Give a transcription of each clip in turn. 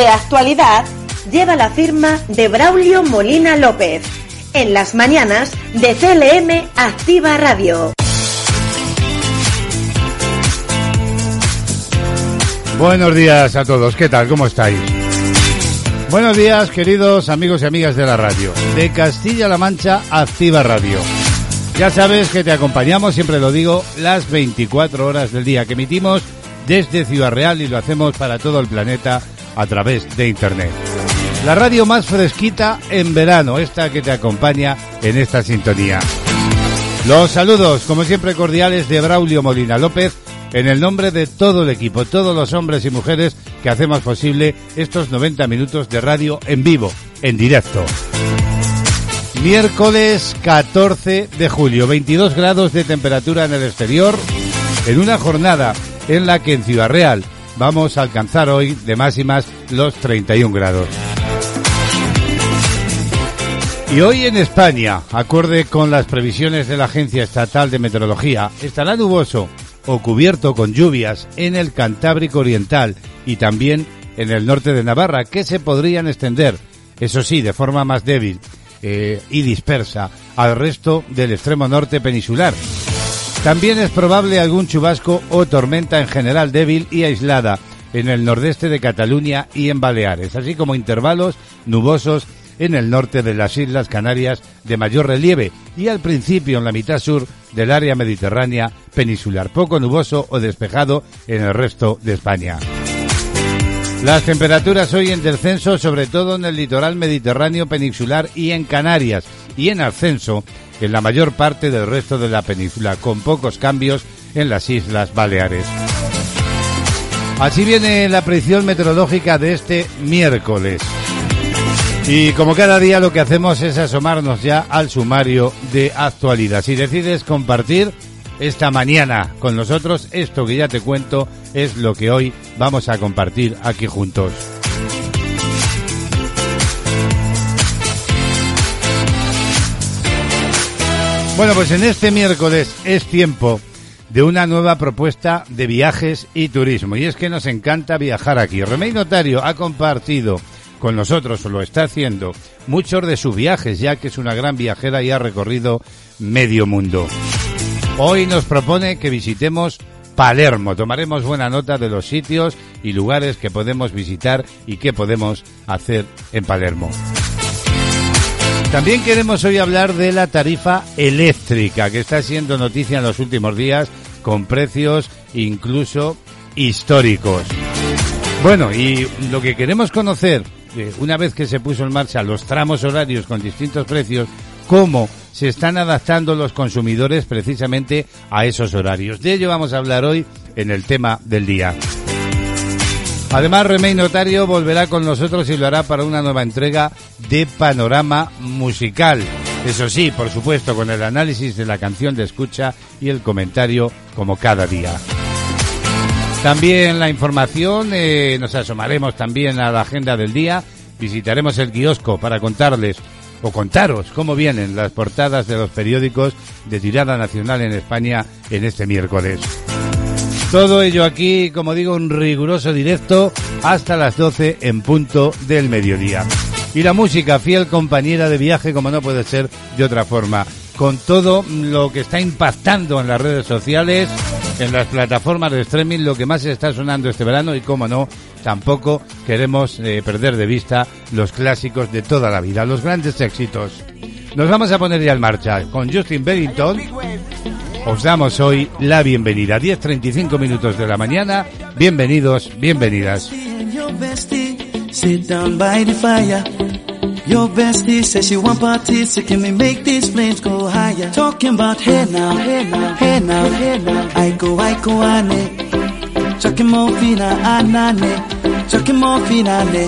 De actualidad lleva la firma de Braulio Molina López. En las mañanas de CLM Activa Radio. Buenos días a todos, ¿qué tal? ¿Cómo estáis? Buenos días, queridos amigos y amigas de la radio. De Castilla-La Mancha, Activa Radio. Ya sabes que te acompañamos, siempre lo digo, las 24 horas del día que emitimos desde Ciudad Real y lo hacemos para todo el planeta a través de Internet. La radio más fresquita en verano, esta que te acompaña en esta sintonía. Los saludos, como siempre, cordiales de Braulio Molina López, en el nombre de todo el equipo, todos los hombres y mujeres que hacemos posible estos 90 minutos de radio en vivo, en directo. Miércoles 14 de julio, 22 grados de temperatura en el exterior, en una jornada en la que en Ciudad Real vamos a alcanzar hoy de máximas los 31 grados. Y hoy en España, acorde con las previsiones de la Agencia Estatal de Meteorología, estará nuboso o cubierto con lluvias en el Cantábrico Oriental y también en el norte de Navarra, que se podrían extender, eso sí, de forma más débil eh, y dispersa, al resto del extremo norte peninsular. También es probable algún chubasco o tormenta en general débil y aislada en el nordeste de Cataluña y en Baleares, así como intervalos nubosos en el norte de las Islas Canarias de mayor relieve y al principio en la mitad sur del área mediterránea peninsular, poco nuboso o despejado en el resto de España. Las temperaturas hoy en descenso, sobre todo en el litoral mediterráneo peninsular y en Canarias, y en ascenso en la mayor parte del resto de la península, con pocos cambios en las Islas Baleares. Así viene la predicción meteorológica de este miércoles. Y como cada día lo que hacemos es asomarnos ya al sumario de actualidad. Si decides compartir esta mañana con nosotros, esto que ya te cuento es lo que hoy vamos a compartir aquí juntos. Bueno, pues en este miércoles es tiempo de una nueva propuesta de viajes y turismo. Y es que nos encanta viajar aquí. Remey Notario ha compartido con nosotros, o lo está haciendo, muchos de sus viajes, ya que es una gran viajera y ha recorrido medio mundo. Hoy nos propone que visitemos Palermo. Tomaremos buena nota de los sitios y lugares que podemos visitar y que podemos hacer en Palermo. También queremos hoy hablar de la tarifa eléctrica, que está siendo noticia en los últimos días, con precios incluso históricos. Bueno, y lo que queremos conocer, eh, una vez que se puso en marcha los tramos horarios con distintos precios, cómo se están adaptando los consumidores precisamente a esos horarios. De ello vamos a hablar hoy en el tema del día. Además, Remey Notario volverá con nosotros y lo hará para una nueva entrega de Panorama Musical. Eso sí, por supuesto, con el análisis de la canción de escucha y el comentario como cada día. También la información, eh, nos asomaremos también a la agenda del día, visitaremos el kiosco para contarles o contaros cómo vienen las portadas de los periódicos de tirada nacional en España en este miércoles. Todo ello aquí, como digo, un riguroso directo hasta las 12 en punto del mediodía. Y la música, fiel compañera de viaje, como no puede ser de otra forma, con todo lo que está impactando en las redes sociales, en las plataformas de streaming, lo que más está sonando este verano y, como no, tampoco queremos eh, perder de vista los clásicos de toda la vida, los grandes éxitos. Nos vamos a poner ya en marcha con Justin Bennington os damos hoy la bienvenida. 10.35 minutos de la mañana. Bienvenidos, bienvenidas. Your go. I go, I go, fina, ne.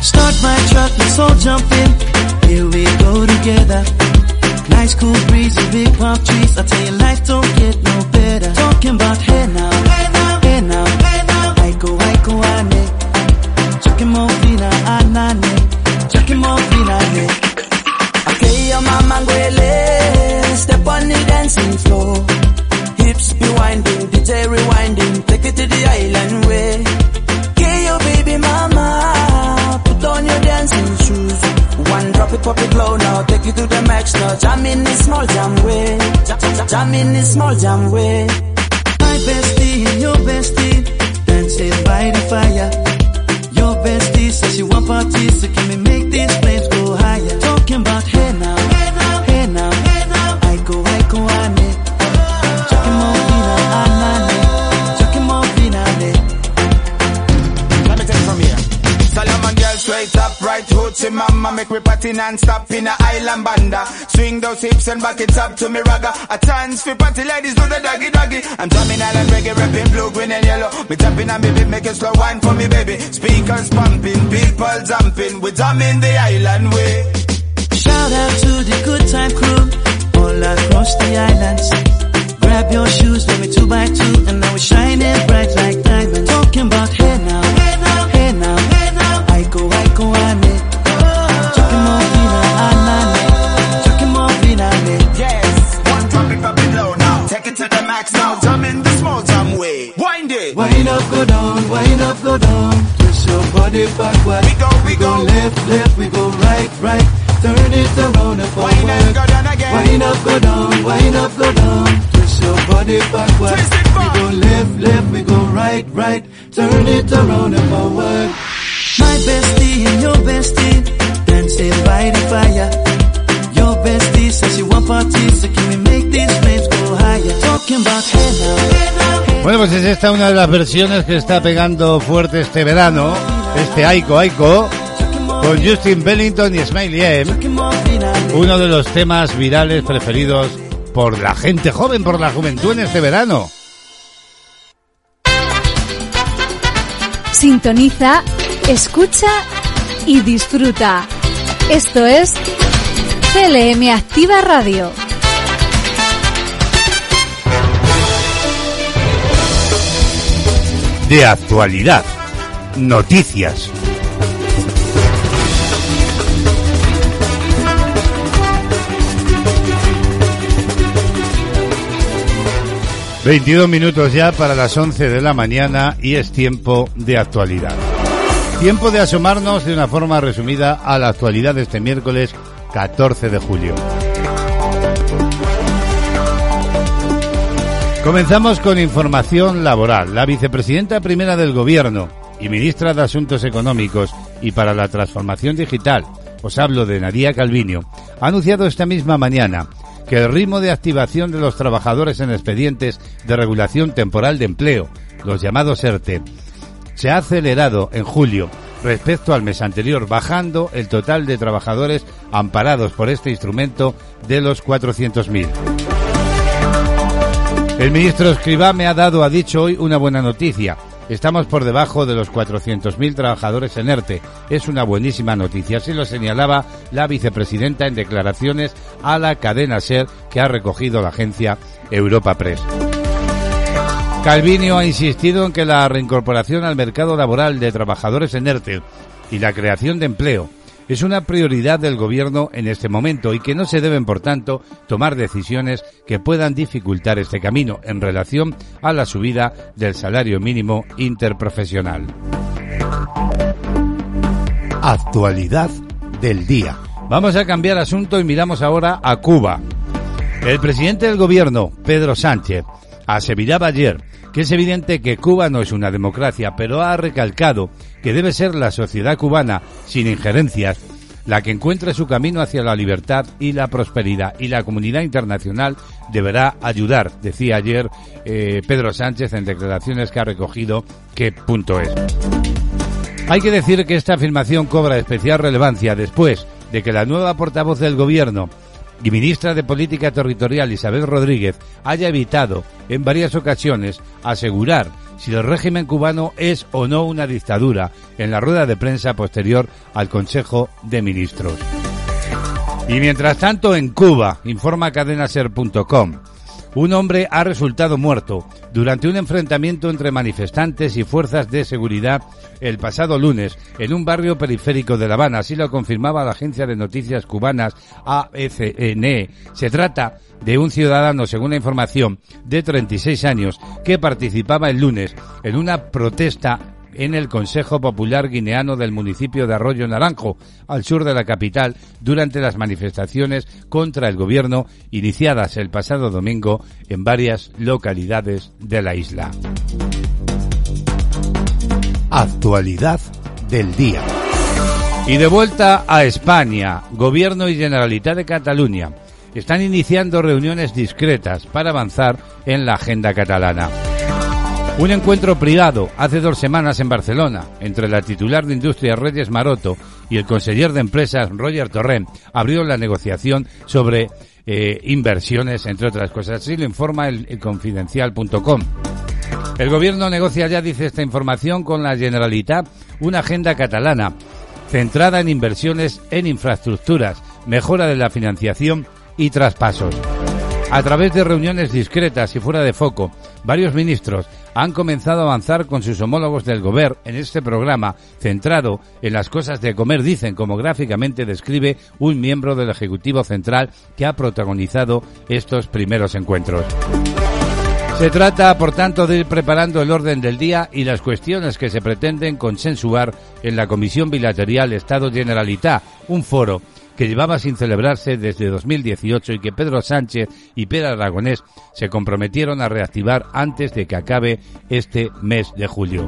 Start my truck, let's all jump in. Here we go together. Nice cool breeze and big palm trees. I tell you, life don't get no better. Talking about hey now, hey now, hey now, hey now. I go, ane. Chucking more fina, ah, ah, anane. Chucking more fina, ne. Okay, your mama ngwele. Step on the dancing floor. Hips be winding, DJ rewinding. Take it to the island way. Okay, your baby mama. Put on your dancing shoes. Drop it, pop it low now. Take you to the max now. Jam in this small jam way. Jam, in this small jam way. My bestie and your bestie dancing by the fire. Your bestie says she want parties, so can we make these flames go higher? Talking about hey now, hey now, girl right right hoochie mama Make me party non-stop in a island banda. Swing those hips and back it up to me ragga. A chance for party ladies do the doggy doggy. I'm drumming island reggae, rapping blue, green and yellow. Me jumping on me beat, make it slow wine for me baby. Speakers pumping, people jumping. We jamming the island way. Shout out to the good time crew all across the islands. Grab your shoes, let me two by two, and now we're shining bright like diamonds. Talking about hey now, Wind it Wind up, go down, wind up, go down. Twist your body backward. We go, we go. left, left, we go right, right. Turn it around and forward. Wind and go down again Wind up, go down, wind up, go down. Twist your body backward. Twist it back. We go left, left, we go right, right. Turn it around and forward. My bestie and your bestie dancing by the fire. Your bestie says she want parties, so can we make these flames go higher? Talking about hey now, hey now, hey Bueno, pues es esta una de las versiones que está pegando fuerte este verano, este Aiko Aiko, con Justin Bellington y Smiley M, uno de los temas virales preferidos por la gente joven, por la juventud en este verano. Sintoniza, escucha y disfruta. Esto es CLM Activa Radio. De actualidad, noticias. ...22 minutos ya para las 11 de la mañana y es tiempo de actualidad. Tiempo de asomarnos de una forma resumida a la actualidad de este miércoles 14 de julio. Comenzamos con información laboral. La vicepresidenta primera del Gobierno y ministra de Asuntos Económicos y para la Transformación Digital, os hablo de Nadia Calviño, ha anunciado esta misma mañana que el ritmo de activación de los trabajadores en expedientes de regulación temporal de empleo, los llamados ERTE, se ha acelerado en julio respecto al mes anterior, bajando el total de trabajadores amparados por este instrumento de los 400.000. El ministro Escribá me ha dado, ha dicho hoy, una buena noticia. Estamos por debajo de los 400.000 trabajadores en ERTE. Es una buenísima noticia. Así lo señalaba la vicepresidenta en declaraciones a la cadena SER que ha recogido la agencia Europa Press. Calvinio ha insistido en que la reincorporación al mercado laboral de trabajadores en ERTE y la creación de empleo es una prioridad del gobierno en este momento y que no se deben, por tanto, tomar decisiones que puedan dificultar este camino en relación a la subida del salario mínimo interprofesional. Actualidad del día. Vamos a cambiar asunto y miramos ahora a Cuba. El presidente del gobierno, Pedro Sánchez, aseguraba ayer que es evidente que Cuba no es una democracia, pero ha recalcado que debe ser la sociedad cubana, sin injerencias, la que encuentre su camino hacia la libertad y la prosperidad. Y la comunidad internacional deberá ayudar, decía ayer eh, Pedro Sánchez en declaraciones que ha recogido qué punto es. Hay que decir que esta afirmación cobra especial relevancia después de que la nueva portavoz del gobierno y ministra de Política Territorial Isabel Rodríguez haya evitado en varias ocasiones asegurar si el régimen cubano es o no una dictadura en la rueda de prensa posterior al Consejo de Ministros. Y mientras tanto en Cuba, informa cadenaser.com, un hombre ha resultado muerto durante un enfrentamiento entre manifestantes y fuerzas de seguridad el pasado lunes en un barrio periférico de La Habana. Así lo confirmaba la agencia de noticias cubanas AFN. Se trata de un ciudadano, según la información, de 36 años que participaba el lunes en una protesta en el Consejo Popular Guineano del municipio de Arroyo Naranjo, al sur de la capital, durante las manifestaciones contra el gobierno iniciadas el pasado domingo en varias localidades de la isla. Actualidad del día. Y de vuelta a España, Gobierno y Generalitat de Cataluña están iniciando reuniones discretas para avanzar en la agenda catalana. Un encuentro privado hace dos semanas en Barcelona entre la titular de Industria Reyes Maroto y el conseller de Empresas Roger Torrent abrió la negociación sobre eh, inversiones, entre otras cosas. Así lo informa el, el confidencial.com. El gobierno negocia ya, dice esta información, con la Generalitat una agenda catalana centrada en inversiones en infraestructuras, mejora de la financiación y traspasos. A través de reuniones discretas y fuera de foco, varios ministros han comenzado a avanzar con sus homólogos del Gobierno en este programa centrado en las cosas de comer, dicen, como gráficamente describe un miembro del Ejecutivo Central que ha protagonizado estos primeros encuentros. Se trata, por tanto, de ir preparando el orden del día y las cuestiones que se pretenden consensuar en la Comisión Bilateral Estado Generalitat, un foro que llevaba sin celebrarse desde 2018 y que Pedro Sánchez y Pedro Aragonés se comprometieron a reactivar antes de que acabe este mes de julio.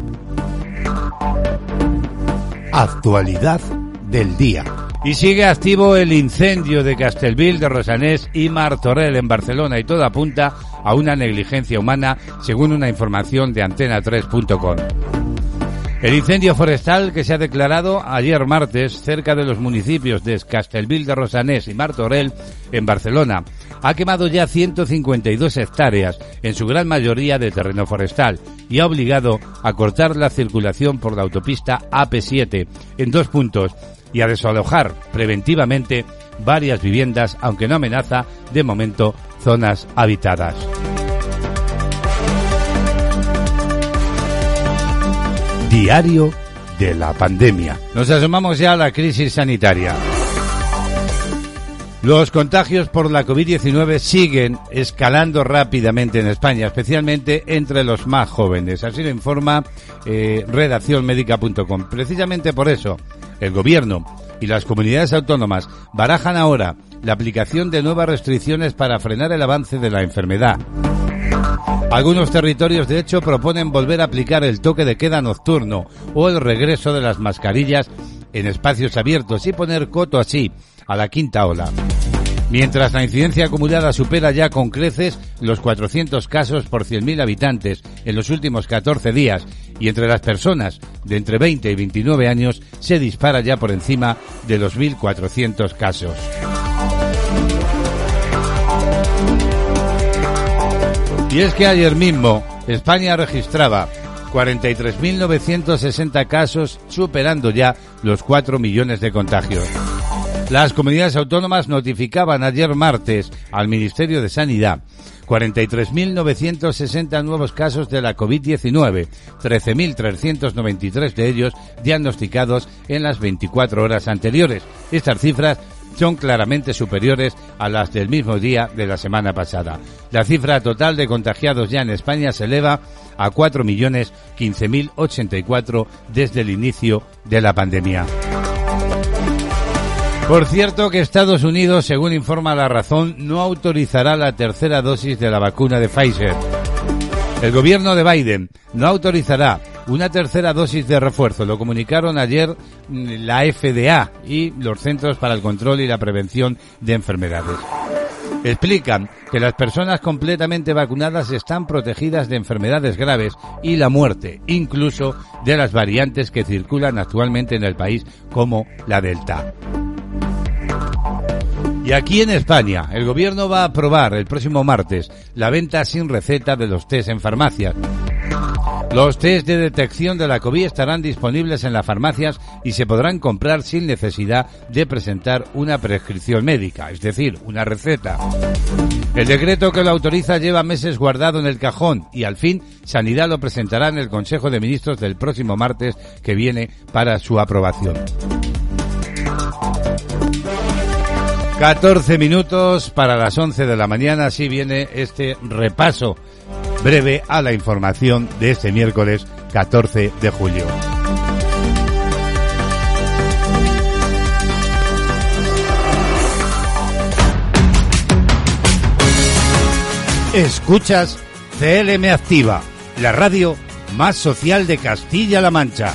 Actualidad del día. Y sigue activo el incendio de Castelvil, de Rosanés y Martorell en Barcelona y todo apunta a una negligencia humana según una información de antena3.com. El incendio forestal que se ha declarado ayer martes cerca de los municipios de Castelvil de Rosanés y Martorell en Barcelona ha quemado ya 152 hectáreas, en su gran mayoría de terreno forestal, y ha obligado a cortar la circulación por la autopista AP7 en dos puntos y a desalojar preventivamente varias viviendas, aunque no amenaza de momento zonas habitadas. Diario de la pandemia. Nos asomamos ya a la crisis sanitaria. Los contagios por la COVID-19 siguen escalando rápidamente en España, especialmente entre los más jóvenes. Así lo informa eh, redaccionmedica.com. Precisamente por eso, el gobierno y las comunidades autónomas barajan ahora la aplicación de nuevas restricciones para frenar el avance de la enfermedad. Algunos territorios, de hecho, proponen volver a aplicar el toque de queda nocturno o el regreso de las mascarillas en espacios abiertos y poner coto así a la quinta ola. Mientras la incidencia acumulada supera ya con creces los 400 casos por 100.000 habitantes en los últimos 14 días y entre las personas de entre 20 y 29 años se dispara ya por encima de los 1.400 casos. Y es que ayer mismo España registraba 43.960 casos, superando ya los 4 millones de contagios. Las comunidades autónomas notificaban ayer martes al Ministerio de Sanidad 43.960 nuevos casos de la COVID-19, 13.393 de ellos diagnosticados en las 24 horas anteriores. Estas cifras son claramente superiores a las del mismo día de la semana pasada. La cifra total de contagiados ya en España se eleva a 4.015.084 desde el inicio de la pandemia. Por cierto que Estados Unidos, según informa La Razón, no autorizará la tercera dosis de la vacuna de Pfizer. El gobierno de Biden no autorizará una tercera dosis de refuerzo. Lo comunicaron ayer mm, la FDA y los Centros para el Control y la Prevención de Enfermedades. Explican que las personas completamente vacunadas están protegidas de enfermedades graves y la muerte, incluso de las variantes que circulan actualmente en el país como la Delta. Y aquí en España, el gobierno va a aprobar el próximo martes la venta sin receta de los test en farmacias. Los test de detección de la COVID estarán disponibles en las farmacias y se podrán comprar sin necesidad de presentar una prescripción médica, es decir, una receta. El decreto que lo autoriza lleva meses guardado en el cajón y al fin Sanidad lo presentará en el Consejo de Ministros del próximo martes que viene para su aprobación. 14 minutos para las 11 de la mañana, así viene este repaso breve a la información de este miércoles 14 de julio. Escuchas CLM Activa, la radio más social de Castilla-La Mancha.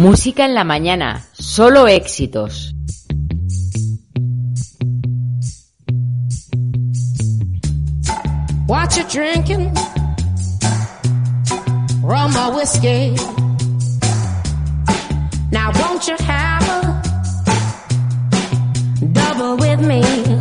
Música en la mañana, solo éxitos. What you drinking? Rum or whiskey? Now won't you have a double with me?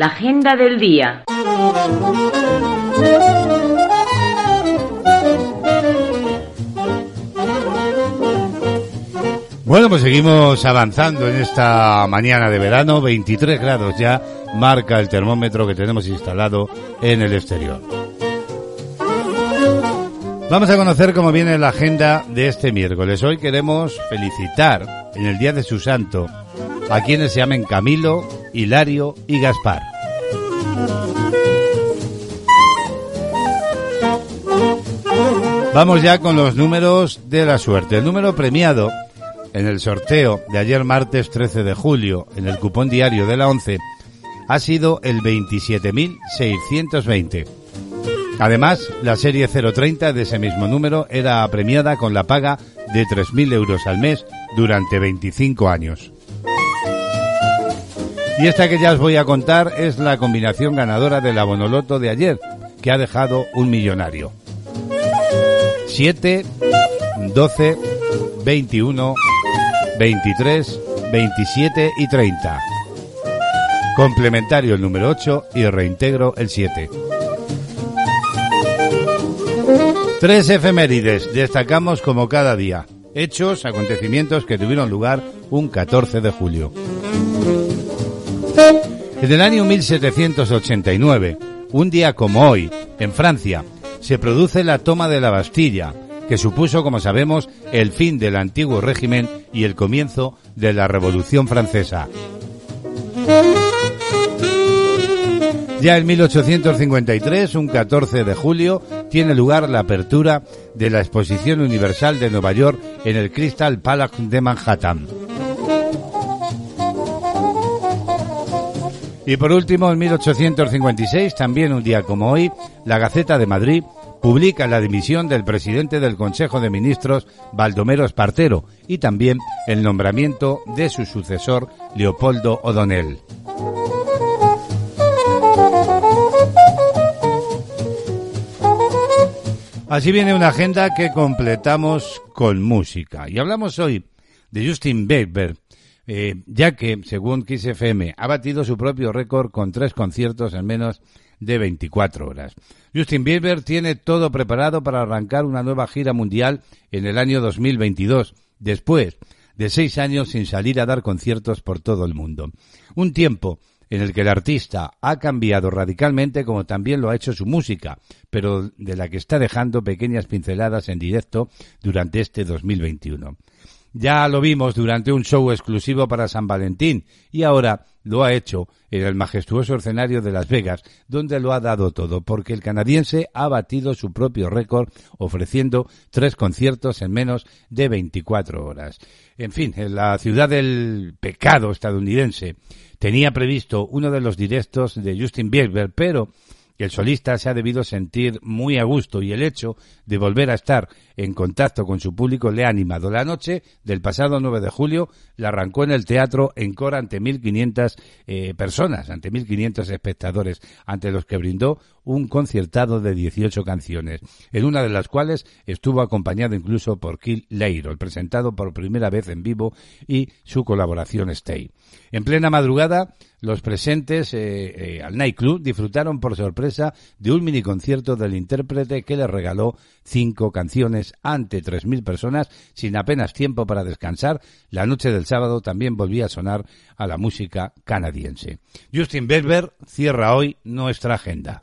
La agenda del día. Bueno, pues seguimos avanzando en esta mañana de verano, 23 grados ya marca el termómetro que tenemos instalado en el exterior. Vamos a conocer cómo viene la agenda de este miércoles. Hoy queremos felicitar en el día de su santo a quienes se llamen Camilo, Hilario y Gaspar. Vamos ya con los números de la suerte. El número premiado en el sorteo de ayer martes 13 de julio en el cupón diario de la 11 ha sido el 27.620. Además, la serie 030 de ese mismo número era premiada con la paga de 3.000 euros al mes durante 25 años. Y esta que ya os voy a contar es la combinación ganadora del abonoloto de ayer, que ha dejado un millonario. 7, 12, 21, 23, 27 y 30. Complementario el número 8 y reintegro el 7. Tres efemérides destacamos como cada día. Hechos, acontecimientos que tuvieron lugar un 14 de julio. En el año 1789, un día como hoy, en Francia, se produce la toma de la Bastilla, que supuso, como sabemos, el fin del antiguo régimen y el comienzo de la Revolución Francesa. Ya en 1853, un 14 de julio, tiene lugar la apertura de la Exposición Universal de Nueva York en el Crystal Palace de Manhattan. Y por último, en 1856, también un día como hoy, la Gaceta de Madrid publica la dimisión del presidente del Consejo de Ministros, Baldomero Espartero, y también el nombramiento de su sucesor, Leopoldo O'Donnell. Así viene una agenda que completamos con música. Y hablamos hoy de Justin Bieber, eh, ya que, según Kiss FM, ha batido su propio récord con tres conciertos en menos de 24 horas. Justin Bieber tiene todo preparado para arrancar una nueva gira mundial en el año 2022, después de seis años sin salir a dar conciertos por todo el mundo. Un tiempo en el que el artista ha cambiado radicalmente como también lo ha hecho su música, pero de la que está dejando pequeñas pinceladas en directo durante este 2021. Ya lo vimos durante un show exclusivo para San Valentín y ahora lo ha hecho en el majestuoso escenario de Las Vegas, donde lo ha dado todo, porque el canadiense ha batido su propio récord ofreciendo tres conciertos en menos de 24 horas. En fin, en la ciudad del pecado estadounidense tenía previsto uno de los directos de Justin Bieber, pero el solista se ha debido sentir muy a gusto y el hecho de volver a estar en contacto con su público le ha animado. La noche del pasado 9 de julio la arrancó en el teatro en Cora ante 1.500 eh, personas, ante 1.500 espectadores, ante los que brindó un conciertado de 18 canciones, en una de las cuales estuvo acompañado incluso por Kill Leiro, presentado por primera vez en vivo y su colaboración Stay. En plena madrugada, los presentes eh, eh, al nightclub disfrutaron por sorpresa de un mini concierto del intérprete que les regaló cinco canciones ante 3.000 personas sin apenas tiempo para descansar. La noche del sábado también volvía a sonar a la música canadiense. Justin Bieber cierra hoy nuestra agenda.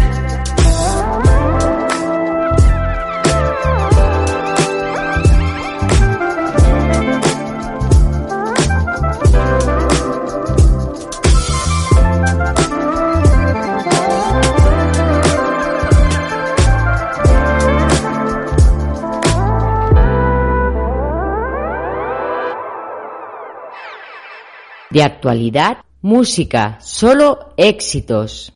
De actualidad, música, solo éxitos.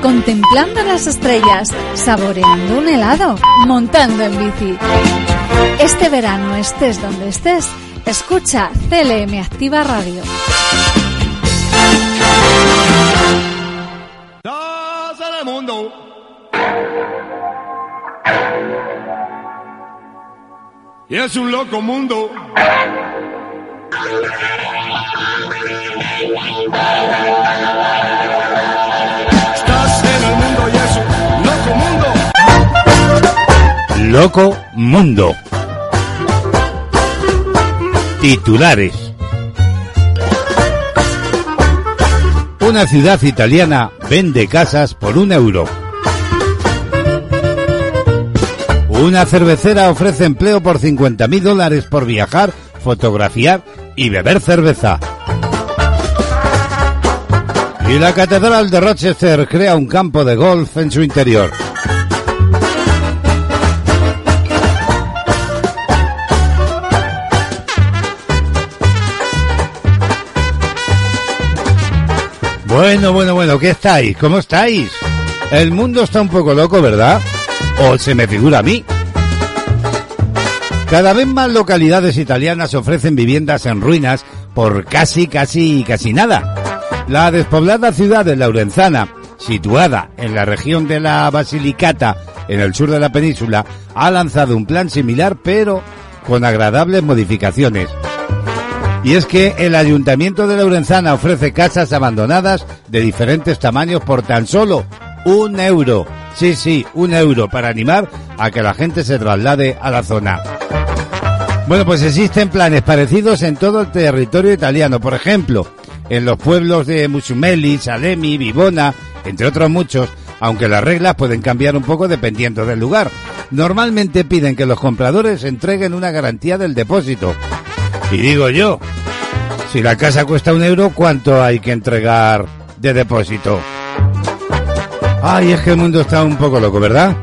Contemplando las estrellas, saboreando un helado, montando en bici. Este verano, estés donde estés, escucha CLM Activa Radio. mundo. Y es un loco mundo. Loco Mundo. Titulares. Una ciudad italiana vende casas por un euro. Una cervecera ofrece empleo por 50.000 dólares por viajar, fotografiar y beber cerveza. Y la Catedral de Rochester crea un campo de golf en su interior. Bueno, bueno, bueno, ¿qué estáis? ¿Cómo estáis? El mundo está un poco loco, ¿verdad? ¿O se me figura a mí? Cada vez más localidades italianas ofrecen viviendas en ruinas por casi, casi, casi nada. La despoblada ciudad de Laurenzana, situada en la región de la Basilicata, en el sur de la península, ha lanzado un plan similar pero con agradables modificaciones. Y es que el Ayuntamiento de Laurenzana ofrece casas abandonadas de diferentes tamaños por tan solo un euro. Sí, sí, un euro para animar a que la gente se traslade a la zona. Bueno, pues existen planes parecidos en todo el territorio italiano. Por ejemplo, en los pueblos de Musumeli, Salemi, Vivona, entre otros muchos, aunque las reglas pueden cambiar un poco dependiendo del lugar. Normalmente piden que los compradores entreguen una garantía del depósito. Y digo yo, si la casa cuesta un euro, ¿cuánto hay que entregar de depósito? Ay, es que el mundo está un poco loco, ¿verdad?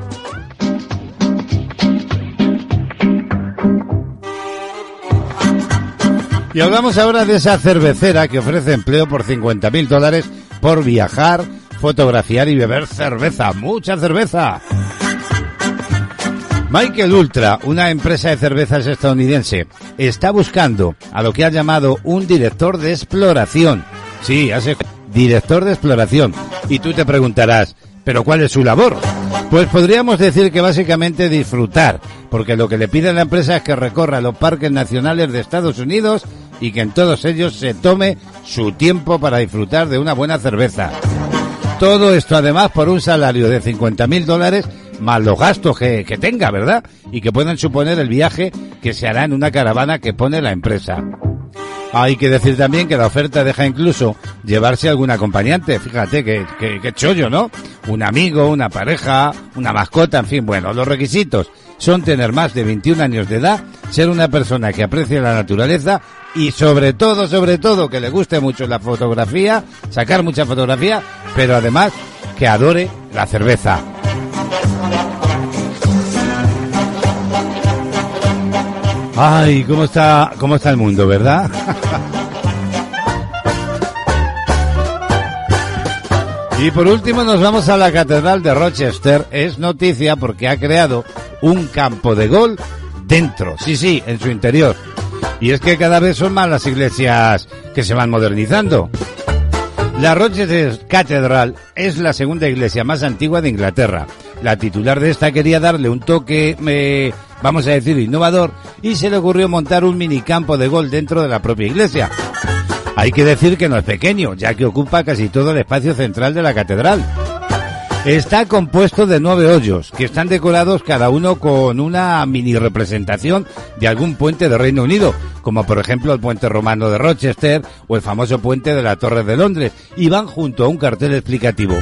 Y hablamos ahora de esa cervecera que ofrece empleo por 50.000 dólares por viajar, fotografiar y beber cerveza. ¡Mucha cerveza! Michael Ultra, una empresa de cervezas estadounidense, está buscando a lo que ha llamado un director de exploración. Sí, hace director de exploración. Y tú te preguntarás, ¿pero cuál es su labor? Pues podríamos decir que básicamente disfrutar, porque lo que le pide la empresa es que recorra los parques nacionales de Estados Unidos y que en todos ellos se tome su tiempo para disfrutar de una buena cerveza. Todo esto además por un salario de 50.000 dólares más los gastos que, que tenga, ¿verdad? Y que pueden suponer el viaje que se hará en una caravana que pone la empresa. Hay que decir también que la oferta deja incluso llevarse algún acompañante. Fíjate que, que, que chollo, ¿no? Un amigo, una pareja, una mascota, en fin, bueno, los requisitos son tener más de 21 años de edad, ser una persona que aprecie la naturaleza y sobre todo, sobre todo, que le guste mucho la fotografía, sacar mucha fotografía, pero además que adore la cerveza. Ay, cómo está, cómo está el mundo, ¿verdad? y por último nos vamos a la Catedral de Rochester. Es noticia porque ha creado un campo de gol dentro, sí, sí, en su interior. Y es que cada vez son más las iglesias que se van modernizando. La Rochester Cathedral es la segunda iglesia más antigua de Inglaterra. La titular de esta quería darle un toque, eh, vamos a decir, innovador y se le ocurrió montar un minicampo de gol dentro de la propia iglesia. Hay que decir que no es pequeño, ya que ocupa casi todo el espacio central de la catedral. Está compuesto de nueve hoyos, que están decorados cada uno con una mini representación de algún puente de Reino Unido, como por ejemplo el puente romano de Rochester o el famoso puente de la Torre de Londres, y van junto a un cartel explicativo.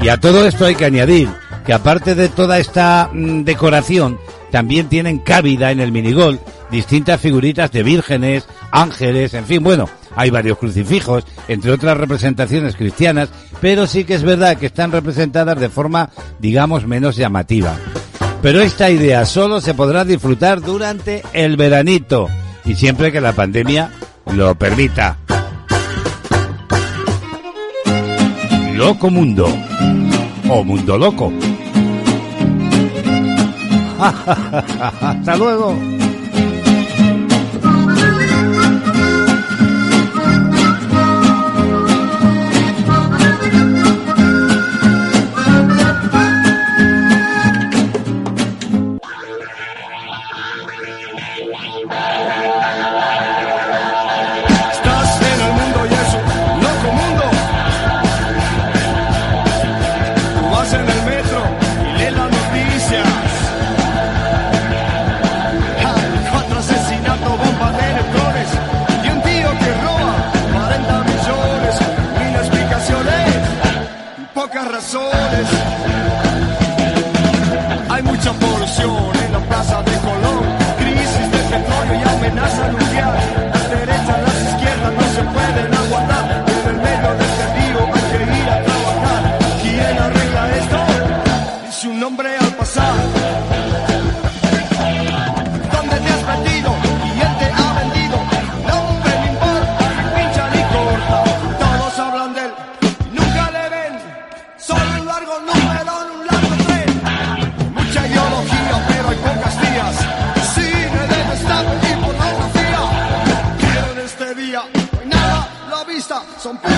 Y a todo esto hay que añadir que aparte de toda esta mm, decoración, también tienen cabida en el minigol distintas figuritas de vírgenes, ángeles, en fin, bueno, hay varios crucifijos, entre otras representaciones cristianas, pero sí que es verdad que están representadas de forma, digamos, menos llamativa. Pero esta idea solo se podrá disfrutar durante el veranito y siempre que la pandemia lo permita. Loco Mundo o Mundo Loco. Hasta luego. Vista. Son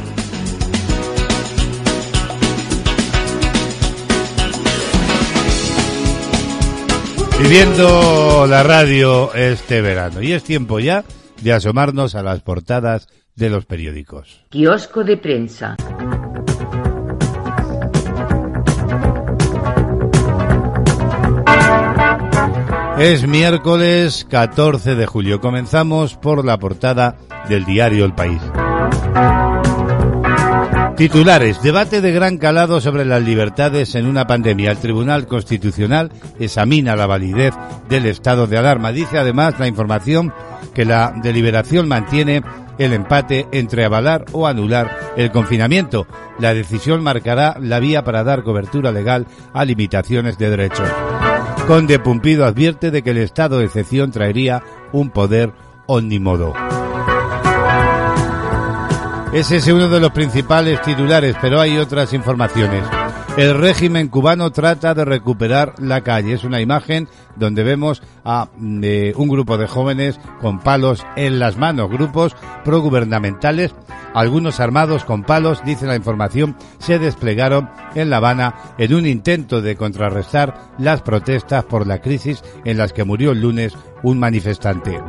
Viviendo la radio este verano. Y es tiempo ya de asomarnos a las portadas de los periódicos. Kiosco de prensa. Es miércoles 14 de julio. Comenzamos por la portada del diario El País. Titulares. Debate de gran calado sobre las libertades en una pandemia. El Tribunal Constitucional examina la validez del estado de alarma. Dice además la información que la deliberación mantiene el empate entre avalar o anular el confinamiento. La decisión marcará la vía para dar cobertura legal a limitaciones de derechos. Conde Pumpido advierte de que el estado de excepción traería un poder omnimodo. Ese es uno de los principales titulares, pero hay otras informaciones. El régimen cubano trata de recuperar la calle. Es una imagen donde vemos a eh, un grupo de jóvenes con palos en las manos, grupos progubernamentales, algunos armados con palos, dice la información, se desplegaron en La Habana en un intento de contrarrestar las protestas por la crisis en las que murió el lunes un manifestante.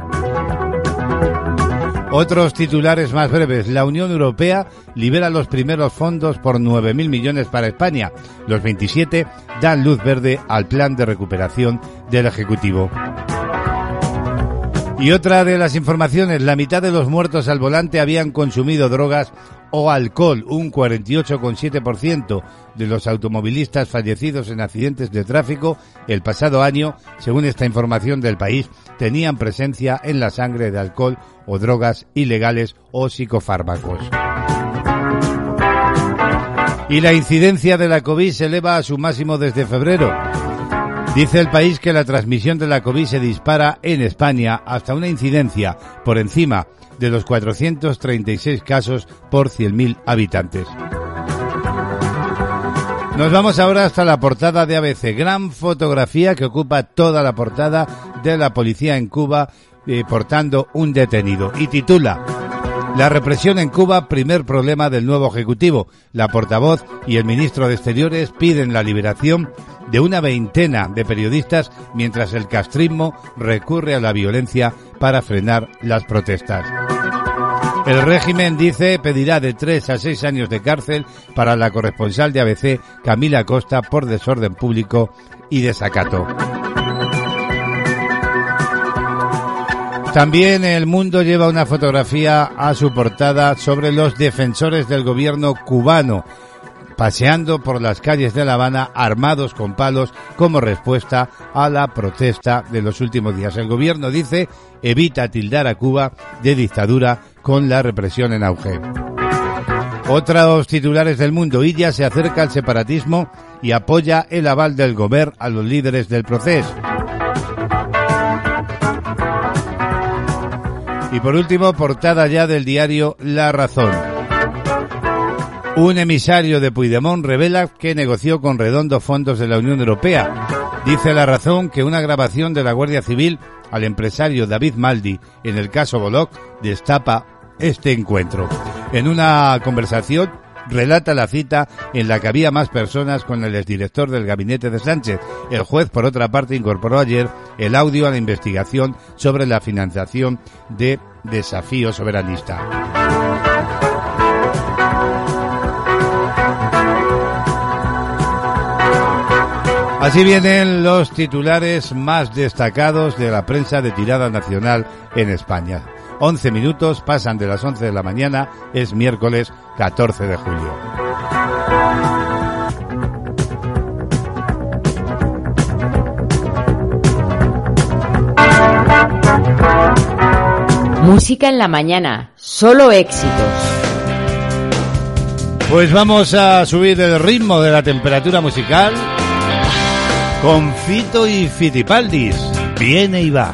Otros titulares más breves. La Unión Europea libera los primeros fondos por 9.000 millones para España. Los 27 dan luz verde al plan de recuperación del Ejecutivo. Y otra de las informaciones, la mitad de los muertos al volante habían consumido drogas o alcohol. Un 48,7% de los automovilistas fallecidos en accidentes de tráfico el pasado año, según esta información del país, tenían presencia en la sangre de alcohol o drogas ilegales o psicofármacos. Y la incidencia de la COVID se eleva a su máximo desde febrero. Dice el país que la transmisión de la COVID se dispara en España hasta una incidencia por encima de los 436 casos por 100.000 habitantes. Nos vamos ahora hasta la portada de ABC. Gran fotografía que ocupa toda la portada de la policía en Cuba eh, portando un detenido. Y titula La represión en Cuba, primer problema del nuevo Ejecutivo. La portavoz y el ministro de Exteriores piden la liberación de una veintena de periodistas mientras el castrismo recurre a la violencia para frenar las protestas. El régimen, dice, pedirá de tres a seis años de cárcel para la corresponsal de ABC, Camila Costa, por desorden público y desacato. También el mundo lleva una fotografía a su portada sobre los defensores del gobierno cubano paseando por las calles de La Habana armados con palos como respuesta a la protesta de los últimos días. El gobierno dice evita tildar a Cuba de dictadura con la represión en auge. Otros titulares del mundo, Illa se acerca al separatismo y apoya el aval del gobierno a los líderes del proceso. Y por último, portada ya del diario La Razón. Un emisario de Puigdemont revela que negoció con Redondo fondos de la Unión Europea. Dice La Razón que una grabación de la Guardia Civil al empresario David Maldi en el caso Bolok destapa este encuentro. En una conversación relata la cita en la que había más personas con el exdirector del gabinete de Sánchez. El juez, por otra parte, incorporó ayer el audio a la investigación sobre la financiación de Desafío Soberanista. Así vienen los titulares más destacados de la prensa de tirada nacional en España. 11 minutos pasan de las 11 de la mañana, es miércoles 14 de julio. Música en la mañana, solo éxitos. Pues vamos a subir el ritmo de la temperatura musical con Fito y Fitipaldis. Viene y va.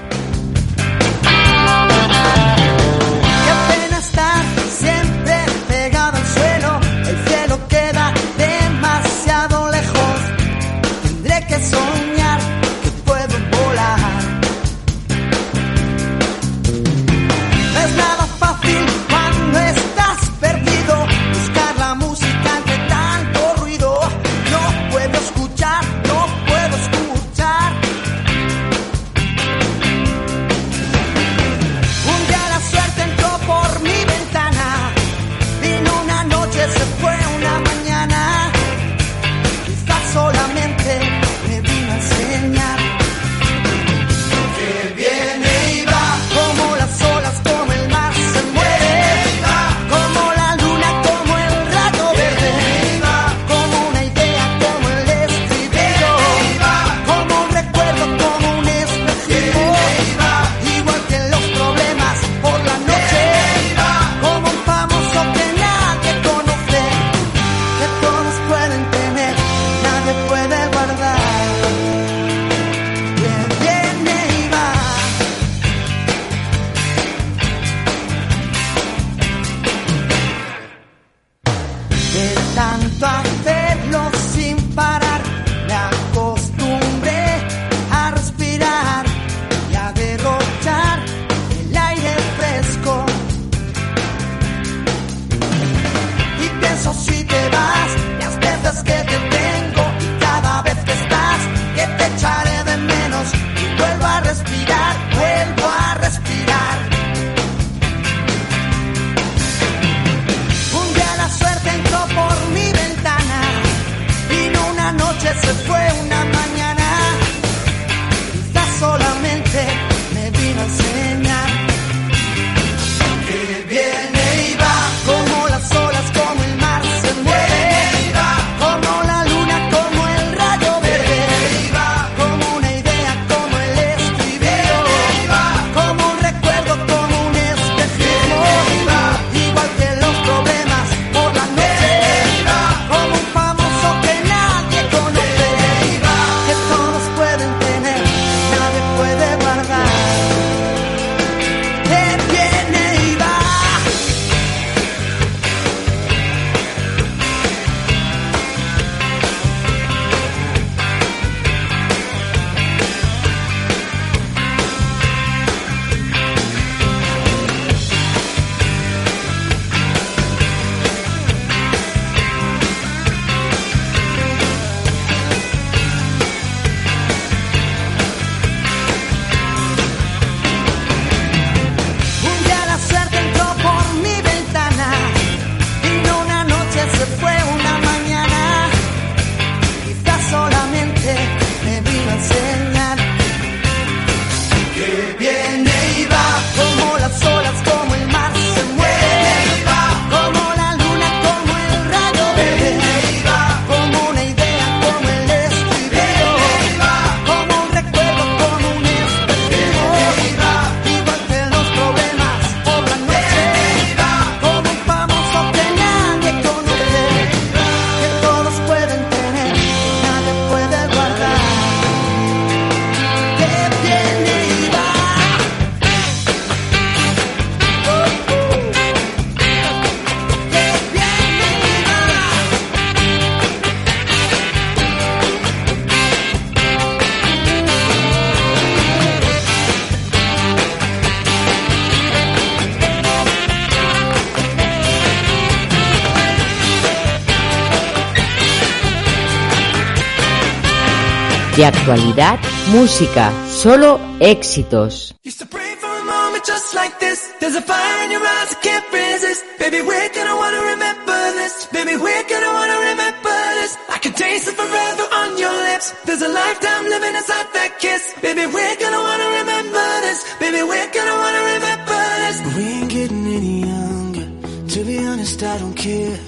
Any younger. To be honest, I don't care.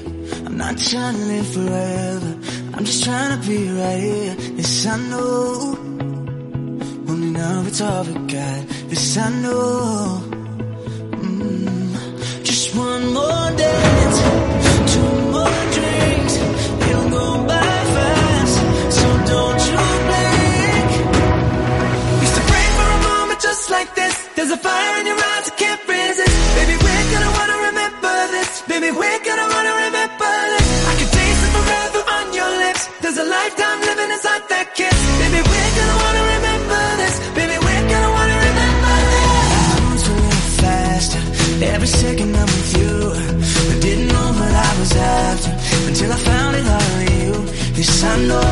I'm not live forever. I'm just be right here. This I know. Only now it's all we got. This I know. I know.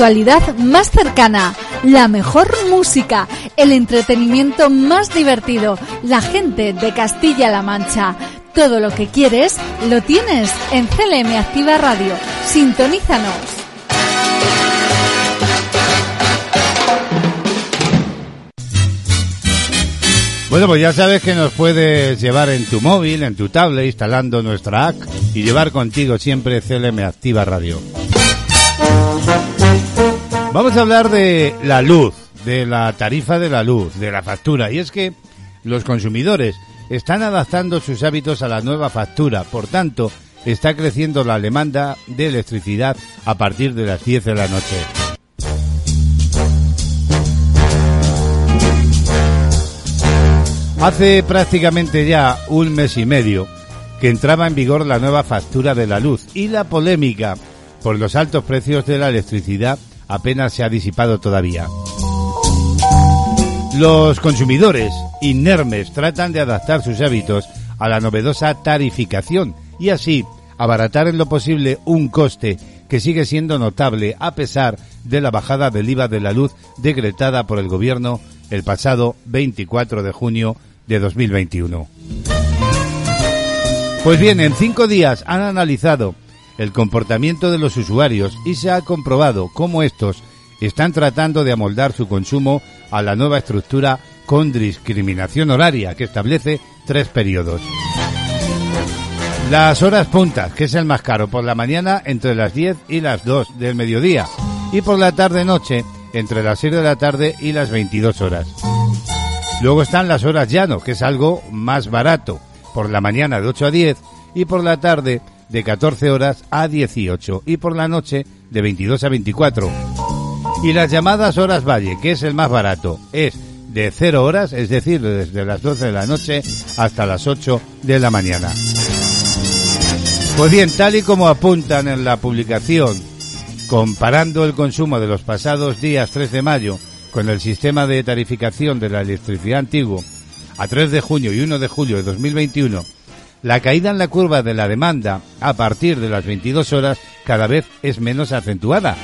Actualidad más cercana, la mejor música, el entretenimiento más divertido, la gente de Castilla-La Mancha. Todo lo que quieres lo tienes en CLM Activa Radio. Sintonízanos. Bueno, pues ya sabes que nos puedes llevar en tu móvil, en tu tablet, instalando nuestra app y llevar contigo siempre CLM Activa Radio. Vamos a hablar de la luz, de la tarifa de la luz, de la factura. Y es que los consumidores están adaptando sus hábitos a la nueva factura. Por tanto, está creciendo la demanda de electricidad a partir de las 10 de la noche. Hace prácticamente ya un mes y medio que entraba en vigor la nueva factura de la luz y la polémica por los altos precios de la electricidad apenas se ha disipado todavía. Los consumidores inermes tratan de adaptar sus hábitos a la novedosa tarificación y así abaratar en lo posible un coste que sigue siendo notable a pesar de la bajada del IVA de la luz decretada por el gobierno el pasado 24 de junio de 2021. Pues bien, en cinco días han analizado el comportamiento de los usuarios y se ha comprobado cómo estos están tratando de amoldar su consumo a la nueva estructura con discriminación horaria que establece tres periodos. Las horas puntas, que es el más caro, por la mañana entre las 10 y las 2 del mediodía y por la tarde-noche entre las 6 de la tarde y las 22 horas. Luego están las horas llano, que es algo más barato, por la mañana de 8 a 10 y por la tarde de 14 horas a 18 y por la noche de 22 a 24. Y las llamadas horas valle, que es el más barato, es de 0 horas, es decir, desde las 12 de la noche hasta las 8 de la mañana. Pues bien, tal y como apuntan en la publicación, comparando el consumo de los pasados días 3 de mayo con el sistema de tarificación de la electricidad antiguo a 3 de junio y 1 de julio de 2021, la caída en la curva de la demanda a partir de las 22 horas cada vez es menos acentuada.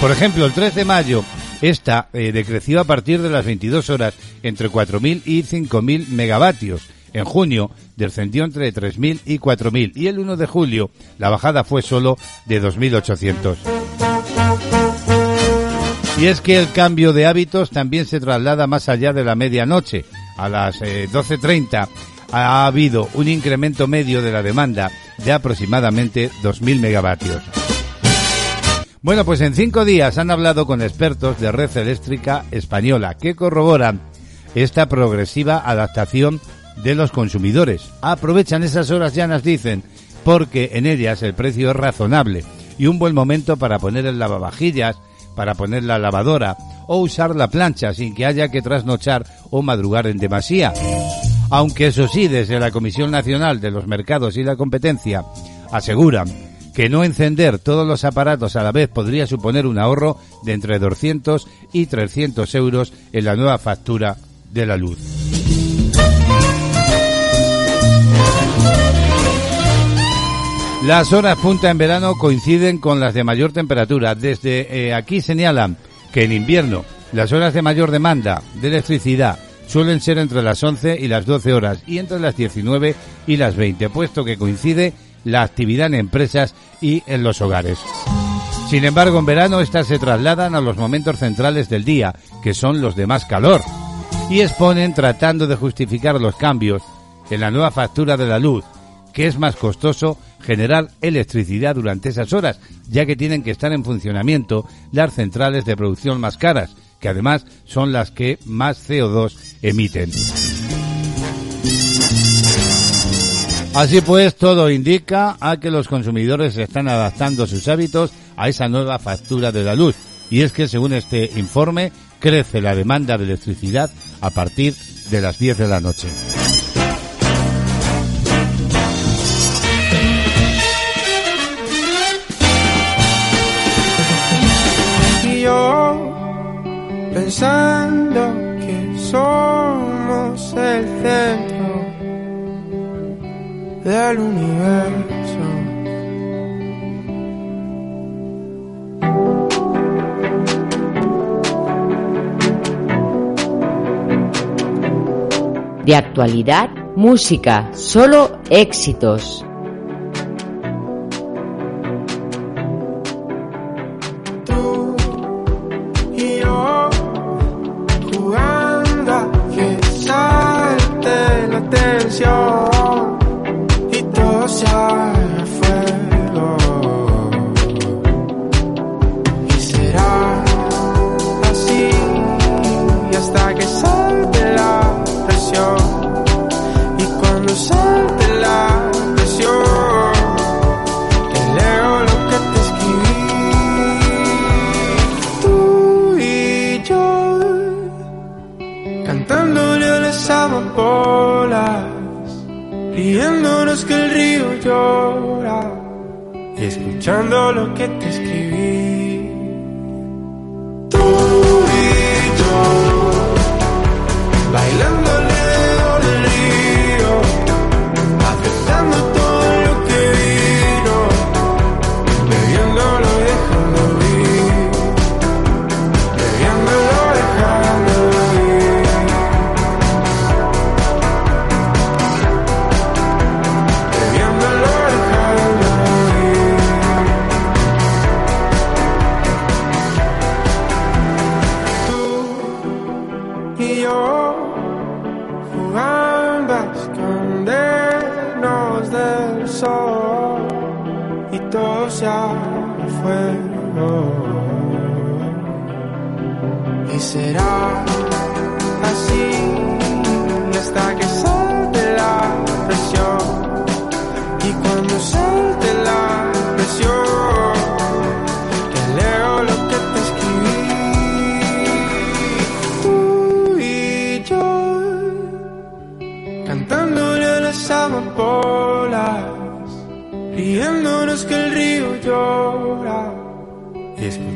Por ejemplo, el 3 de mayo, esta eh, decreció a partir de las 22 horas entre 4.000 y 5.000 megavatios. En junio descendió entre 3.000 y 4.000 y el 1 de julio la bajada fue solo de 2.800. Y es que el cambio de hábitos también se traslada más allá de la medianoche. A las eh, 12.30 ha habido un incremento medio de la demanda de aproximadamente 2.000 megavatios. Bueno, pues en cinco días han hablado con expertos de red eléctrica española que corroboran esta progresiva adaptación de los consumidores. Aprovechan esas horas llanas, dicen, porque en ellas el precio es razonable y un buen momento para poner el lavavajillas, para poner la lavadora o usar la plancha sin que haya que trasnochar o madrugar en demasía. Aunque eso sí, desde la Comisión Nacional de los Mercados y la Competencia aseguran que no encender todos los aparatos a la vez podría suponer un ahorro de entre 200 y 300 euros en la nueva factura de la luz. Las horas punta en verano coinciden con las de mayor temperatura. Desde eh, aquí señalan que en invierno las horas de mayor demanda de electricidad suelen ser entre las 11 y las 12 horas y entre las 19 y las 20, puesto que coincide la actividad en empresas y en los hogares. Sin embargo, en verano estas se trasladan a los momentos centrales del día, que son los de más calor, y exponen tratando de justificar los cambios en la nueva factura de la luz, que es más costoso generar electricidad durante esas horas, ya que tienen que estar en funcionamiento las centrales de producción más caras, que además son las que más CO2 emiten. Así pues, todo indica a que los consumidores están adaptando sus hábitos a esa nueva factura de la luz. Y es que, según este informe, crece la demanda de electricidad a partir de las 10 de la noche. Pensando que somos el centro del universo. De actualidad, música, solo éxitos. Yo jugando a escondernos del sol y todo se fuego. Y será así hasta que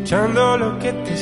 escuchando lo que te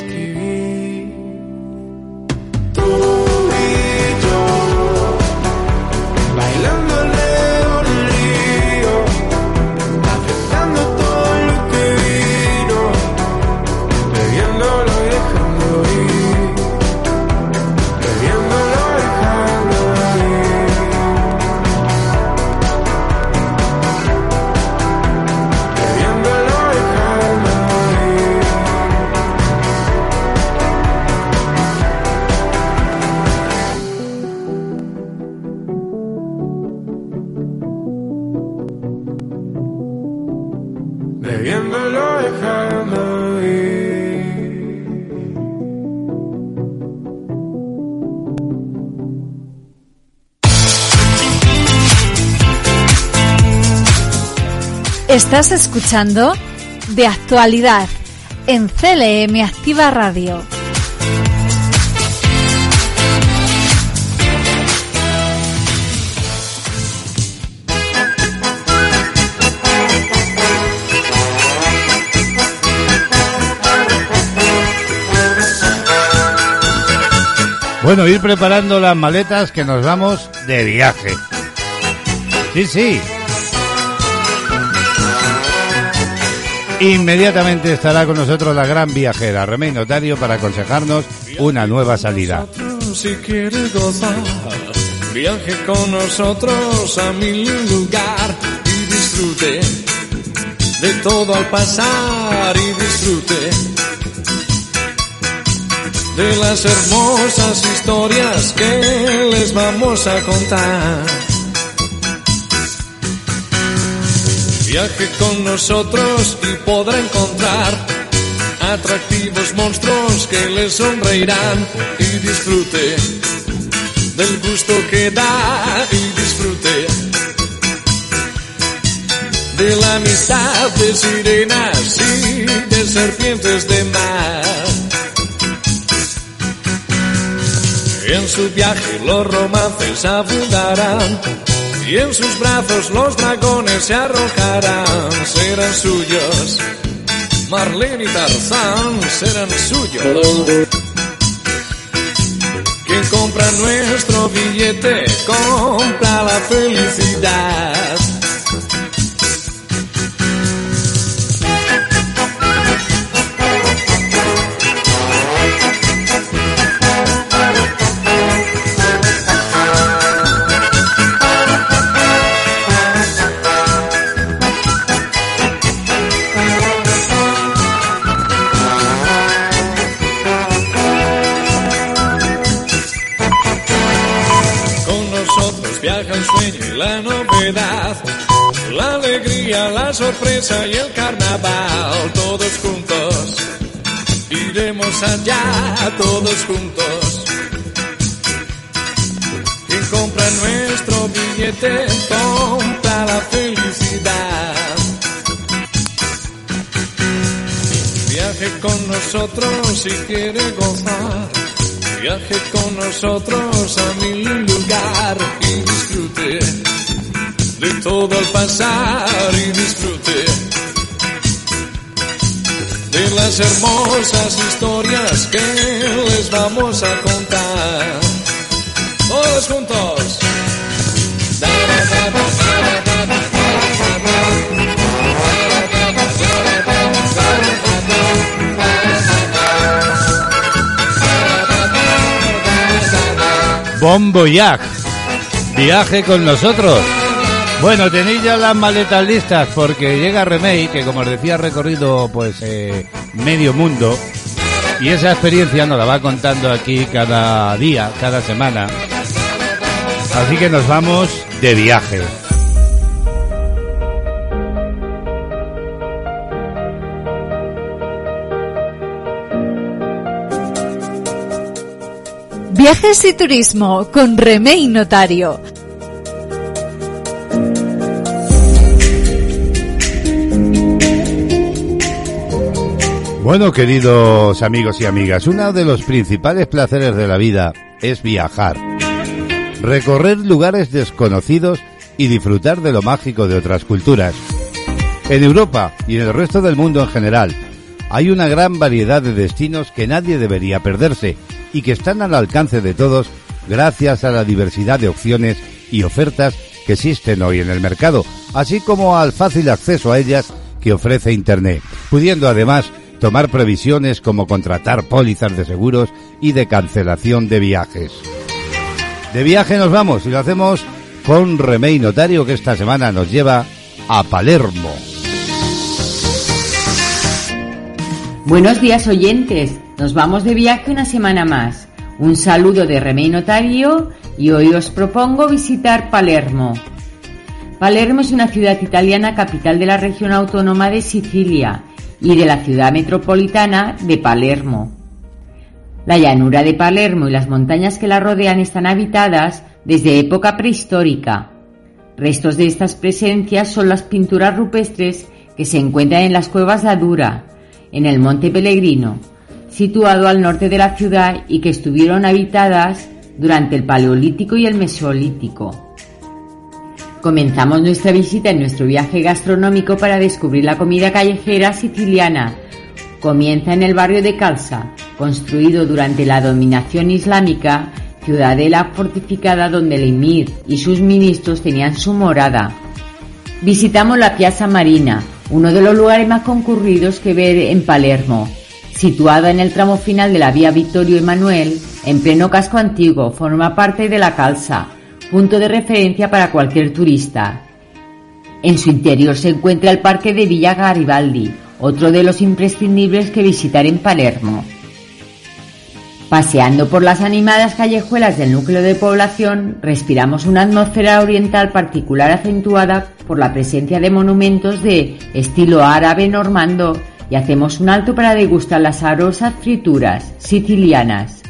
Estás escuchando De Actualidad en CLM Activa Radio. Bueno, ir preparando las maletas que nos vamos de viaje. Sí, sí. Inmediatamente estará con nosotros la gran viajera Remey Notario para aconsejarnos una nueva salida. Si quiere gozar, viaje con nosotros a mi lugar y disfrute de todo al pasar y disfrute de las hermosas historias que les vamos a contar. Viaje con nosotros y podrá encontrar atractivos monstruos que le sonreirán y disfrute del gusto que da y disfrute de la amistad de sirenas y de serpientes de mar. En su viaje los romances abundarán y en sus brazos los dragones se arrojarán, serán suyos. Marlene y Tarzán serán suyos. Quien compra nuestro billete compra la felicidad. Sorpresa y el carnaval, todos juntos. Iremos allá, todos juntos. Quien compra nuestro billete compra la felicidad. Viaje con nosotros si quiere gozar. Viaje con nosotros a mi lugar y disfrute de todo al pasar y disfrute las hermosas historias que les vamos a contar. Todos juntos. Bon Voyage. Viaje con nosotros. Bueno, tenéis ya las maletas listas porque llega Remey, que como os decía ha recorrido pues eh, medio mundo y esa experiencia nos la va contando aquí cada día, cada semana. Así que nos vamos de viaje. Viajes y turismo con Remey Notario. Bueno, queridos amigos y amigas, uno de los principales placeres de la vida es viajar. Recorrer lugares desconocidos y disfrutar de lo mágico de otras culturas. En Europa y en el resto del mundo en general hay una gran variedad de destinos que nadie debería perderse y que están al alcance de todos gracias a la diversidad de opciones y ofertas que existen hoy en el mercado, así como al fácil acceso a ellas que ofrece Internet, pudiendo además tomar previsiones como contratar pólizas de seguros y de cancelación de viajes. De viaje nos vamos y lo hacemos con Remey Notario que esta semana nos lleva a Palermo. Buenos días oyentes, nos vamos de viaje una semana más. Un saludo de Remey Notario y hoy os propongo visitar Palermo. Palermo es una ciudad italiana capital de la región autónoma de Sicilia y de la ciudad metropolitana de Palermo. La llanura de Palermo y las montañas que la rodean están habitadas desde época prehistórica. Restos de estas presencias son las pinturas rupestres que se encuentran en las cuevas de Adura, en el Monte Pellegrino, situado al norte de la ciudad y que estuvieron habitadas durante el Paleolítico y el Mesolítico. Comenzamos nuestra visita en nuestro viaje gastronómico para descubrir la comida callejera siciliana. Comienza en el barrio de Calza, construido durante la dominación islámica, ciudadela fortificada donde el emir y sus ministros tenían su morada. Visitamos la Piazza Marina, uno de los lugares más concurridos que ver en Palermo. Situado en el tramo final de la vía Vittorio Emanuel, en pleno casco antiguo, forma parte de la Calza, punto de referencia para cualquier turista. En su interior se encuentra el Parque de Villa Garibaldi, otro de los imprescindibles que visitar en Palermo. Paseando por las animadas callejuelas del núcleo de población, respiramos una atmósfera oriental particular acentuada por la presencia de monumentos de estilo árabe normando y hacemos un alto para degustar las sabrosas frituras sicilianas,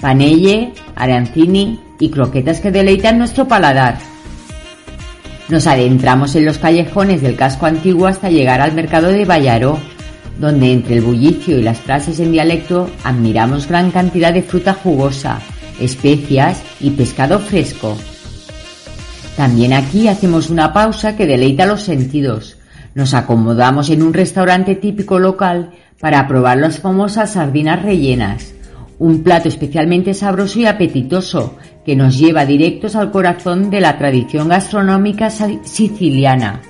panelle, arancini y croquetas que deleitan nuestro paladar. Nos adentramos en los callejones del casco antiguo hasta llegar al mercado de Vallaró, donde entre el bullicio y las frases en dialecto admiramos gran cantidad de fruta jugosa, especias y pescado fresco. También aquí hacemos una pausa que deleita los sentidos. Nos acomodamos en un restaurante típico local para probar las famosas sardinas rellenas, un plato especialmente sabroso y apetitoso que nos lleva directos al corazón de la tradición gastronómica siciliana.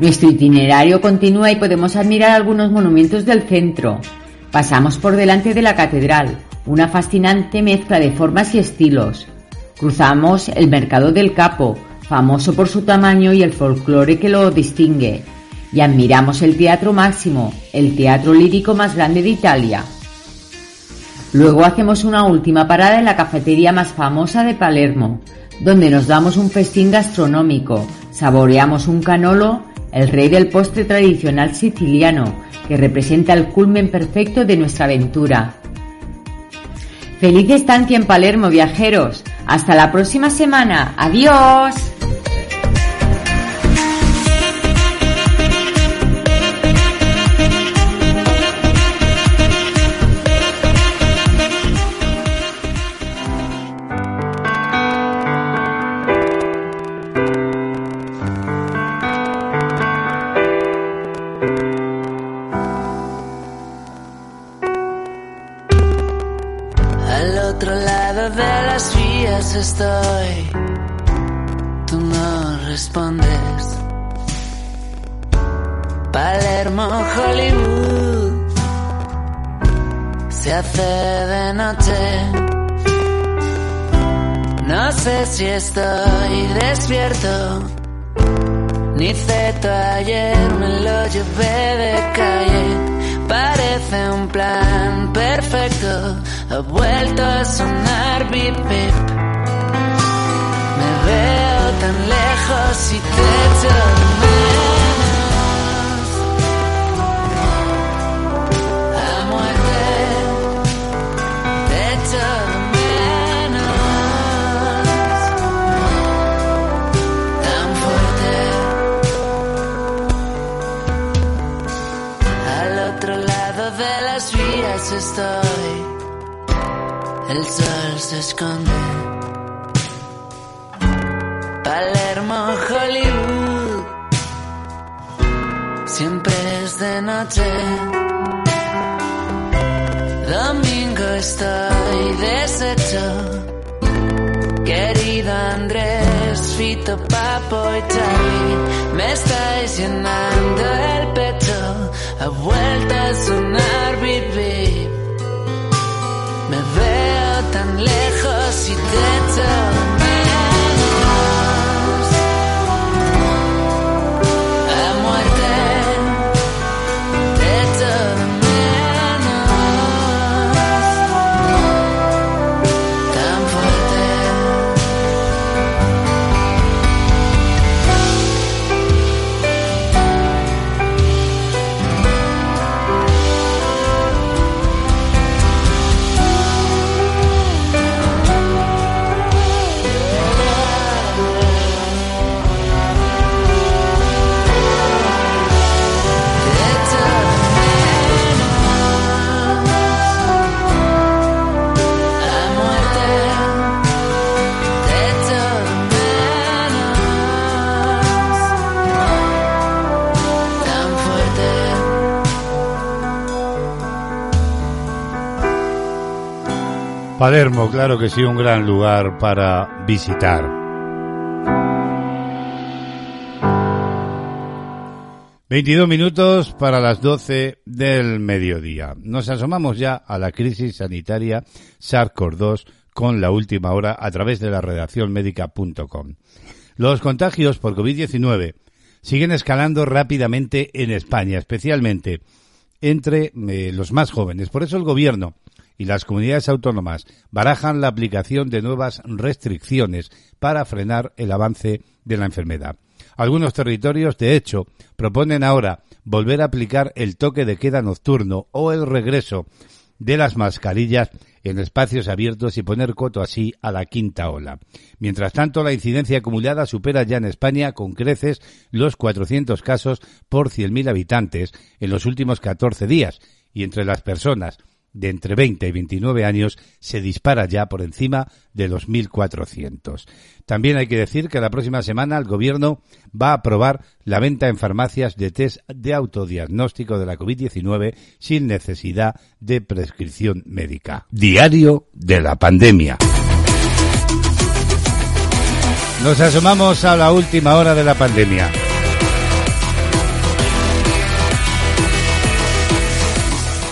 Nuestro itinerario continúa y podemos admirar algunos monumentos del centro. Pasamos por delante de la catedral, una fascinante mezcla de formas y estilos. Cruzamos el Mercado del Capo, famoso por su tamaño y el folclore que lo distingue. Y admiramos el Teatro Máximo, el teatro lírico más grande de Italia. Luego hacemos una última parada en la cafetería más famosa de Palermo, donde nos damos un festín gastronómico, saboreamos un canolo el rey del postre tradicional siciliano, que representa el culmen perfecto de nuestra aventura. Feliz estancia en Palermo, viajeros. Hasta la próxima semana. Adiós. Si estoy despierto. the Palermo, claro que sí, un gran lugar para visitar. Veintidós minutos para las doce del mediodía. Nos asomamos ya a la crisis sanitaria SARS-CoV-2 con la última hora a través de la redacción médica.com. Los contagios por COVID-19 siguen escalando rápidamente en España, especialmente entre eh, los más jóvenes. Por eso el gobierno y las comunidades autónomas barajan la aplicación de nuevas restricciones para frenar el avance de la enfermedad. Algunos territorios, de hecho, proponen ahora volver a aplicar el toque de queda nocturno o el regreso de las mascarillas en espacios abiertos y poner coto así a la quinta ola. Mientras tanto, la incidencia acumulada supera ya en España con creces los 400 casos por 100.000 habitantes en los últimos 14 días y entre las personas de entre 20 y 29 años se dispara ya por encima de los 1.400. También hay que decir que la próxima semana el Gobierno va a aprobar la venta en farmacias de test de autodiagnóstico de la COVID-19 sin necesidad de prescripción médica. Diario de la pandemia. Nos asomamos a la última hora de la pandemia.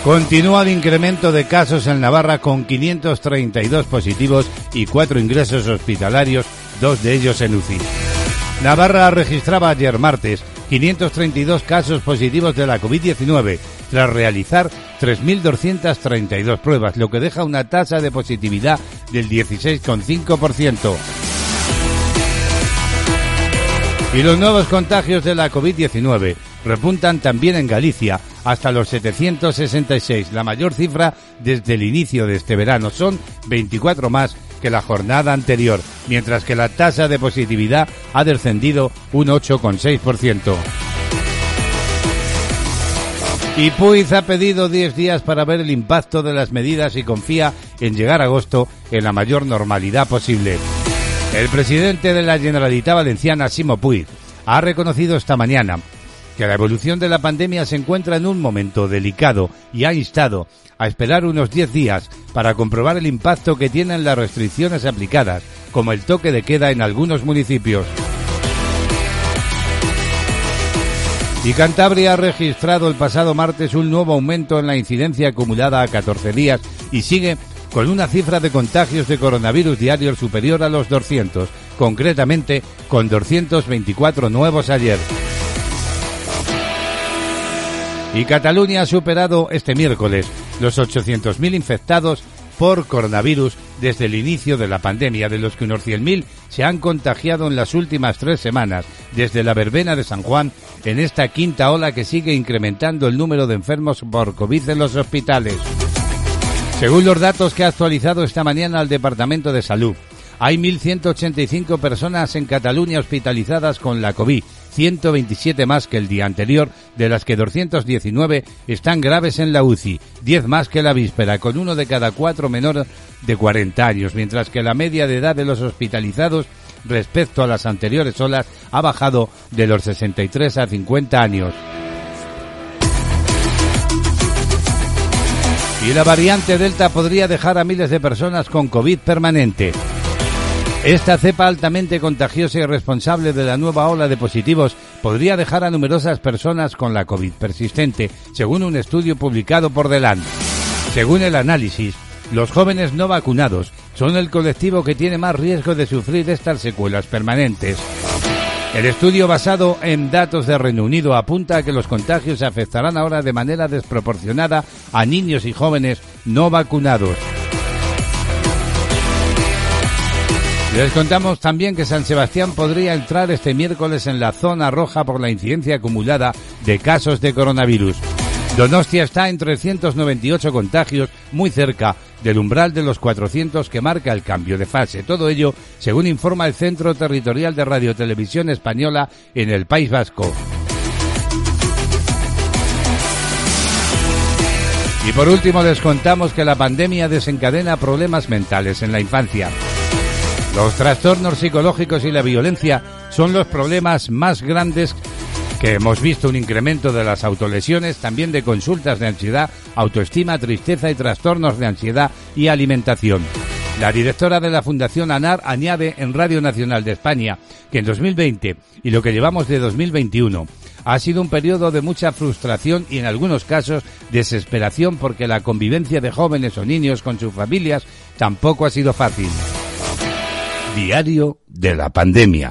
Continúa el incremento de casos en Navarra con 532 positivos y cuatro ingresos hospitalarios, dos de ellos en UCI. Navarra registraba ayer martes 532 casos positivos de la COVID-19 tras realizar 3.232 pruebas, lo que deja una tasa de positividad del 16,5%. Y los nuevos contagios de la COVID-19 repuntan también en Galicia hasta los 766, la mayor cifra desde el inicio de este verano. Son 24 más que la jornada anterior, mientras que la tasa de positividad ha descendido un 8,6%. Y Puig ha pedido 10 días para ver el impacto de las medidas y confía en llegar a agosto en la mayor normalidad posible. El presidente de la Generalitat Valenciana, Simo Puig, ha reconocido esta mañana que la evolución de la pandemia se encuentra en un momento delicado y ha instado a esperar unos 10 días para comprobar el impacto que tienen las restricciones aplicadas, como el toque de queda en algunos municipios. Y Cantabria ha registrado el pasado martes un nuevo aumento en la incidencia acumulada a 14 días y sigue con una cifra de contagios de coronavirus diarios superior a los 200, concretamente con 224 nuevos ayer. Y Cataluña ha superado este miércoles los 800.000 infectados por coronavirus desde el inicio de la pandemia, de los que unos 100.000 se han contagiado en las últimas tres semanas, desde la verbena de San Juan, en esta quinta ola que sigue incrementando el número de enfermos por COVID en los hospitales. Según los datos que ha actualizado esta mañana el Departamento de Salud, hay 1.185 personas en Cataluña hospitalizadas con la COVID, 127 más que el día anterior, de las que 219 están graves en la UCI, 10 más que la víspera, con uno de cada cuatro menor de 40 años, mientras que la media de edad de los hospitalizados respecto a las anteriores olas ha bajado de los 63 a 50 años. Y la variante Delta podría dejar a miles de personas con COVID permanente. Esta cepa altamente contagiosa y responsable de la nueva ola de positivos podría dejar a numerosas personas con la COVID persistente, según un estudio publicado por Delan. Según el análisis, los jóvenes no vacunados son el colectivo que tiene más riesgo de sufrir estas secuelas permanentes. El estudio basado en datos de Reino Unido apunta a que los contagios afectarán ahora de manera desproporcionada a niños y jóvenes no vacunados. Les contamos también que San Sebastián podría entrar este miércoles en la zona roja por la incidencia acumulada de casos de coronavirus. Donostia está en 398 contagios, muy cerca del umbral de los 400 que marca el cambio de fase. Todo ello, según informa el Centro Territorial de Radiotelevisión Española en el País Vasco. Y por último les contamos que la pandemia desencadena problemas mentales en la infancia. Los trastornos psicológicos y la violencia son los problemas más grandes que hemos visto un incremento de las autolesiones, también de consultas de ansiedad, autoestima, tristeza y trastornos de ansiedad y alimentación. La directora de la Fundación ANAR añade en Radio Nacional de España que en 2020 y lo que llevamos de 2021 ha sido un periodo de mucha frustración y en algunos casos desesperación porque la convivencia de jóvenes o niños con sus familias tampoco ha sido fácil. Diario de la pandemia.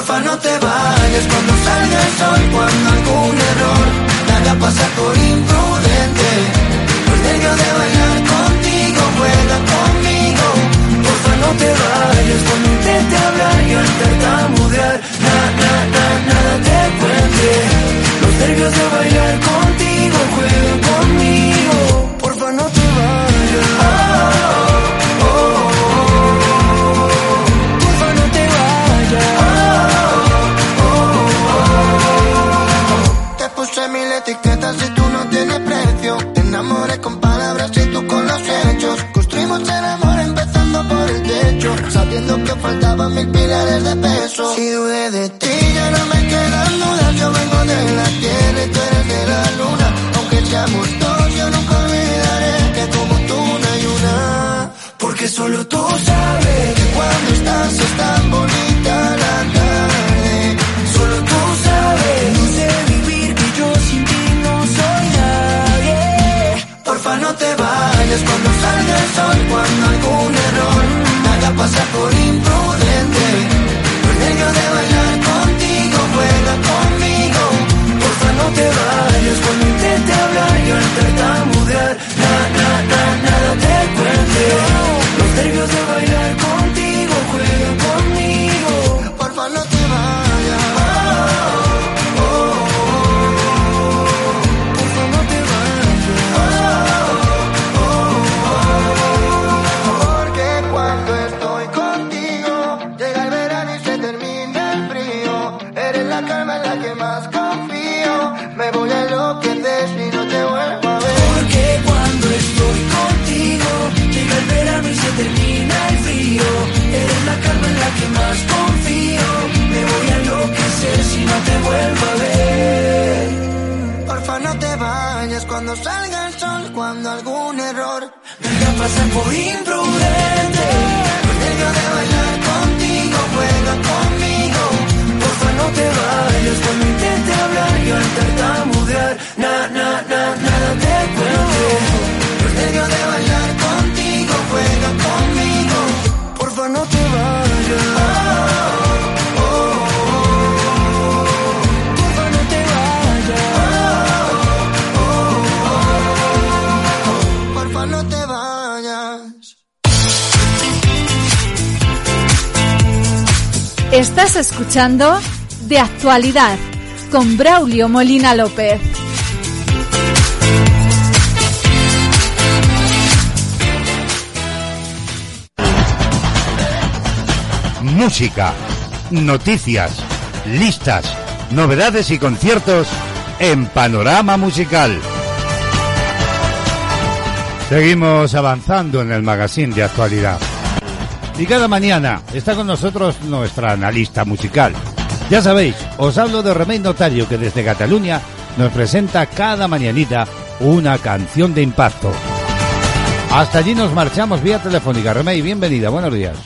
Porfa no te vayas cuando salga el sol, cuando algún error te haga pasar por imprudente. Los nervios de bailar contigo, juega conmigo. Porfa no te vayas cuando intente hablar y al tartamudear, na, na, na, nada te cuente. Los nervios de bailar contigo, juega conmigo. Que faltaban mil pilares de peso. Si dudé de ti, ya no me quedan dudas. Yo vengo de la tierra y tú eres de la luna. Aunque seamos dos, yo nunca olvidaré que como tú no hay una. Porque solo tú sabes intente hablar y al tartamudear, na, na, na, nada te cuente. Los nervios de De Actualidad con Braulio Molina López. Música, noticias, listas, novedades y conciertos en Panorama Musical. Seguimos avanzando en el magazine de actualidad. Y cada mañana está con nosotros nuestra analista musical. Ya sabéis, os hablo de Remey Notario que desde Cataluña nos presenta cada mañanita una canción de impacto. Hasta allí nos marchamos vía telefónica. Remey, bienvenida, buenos días.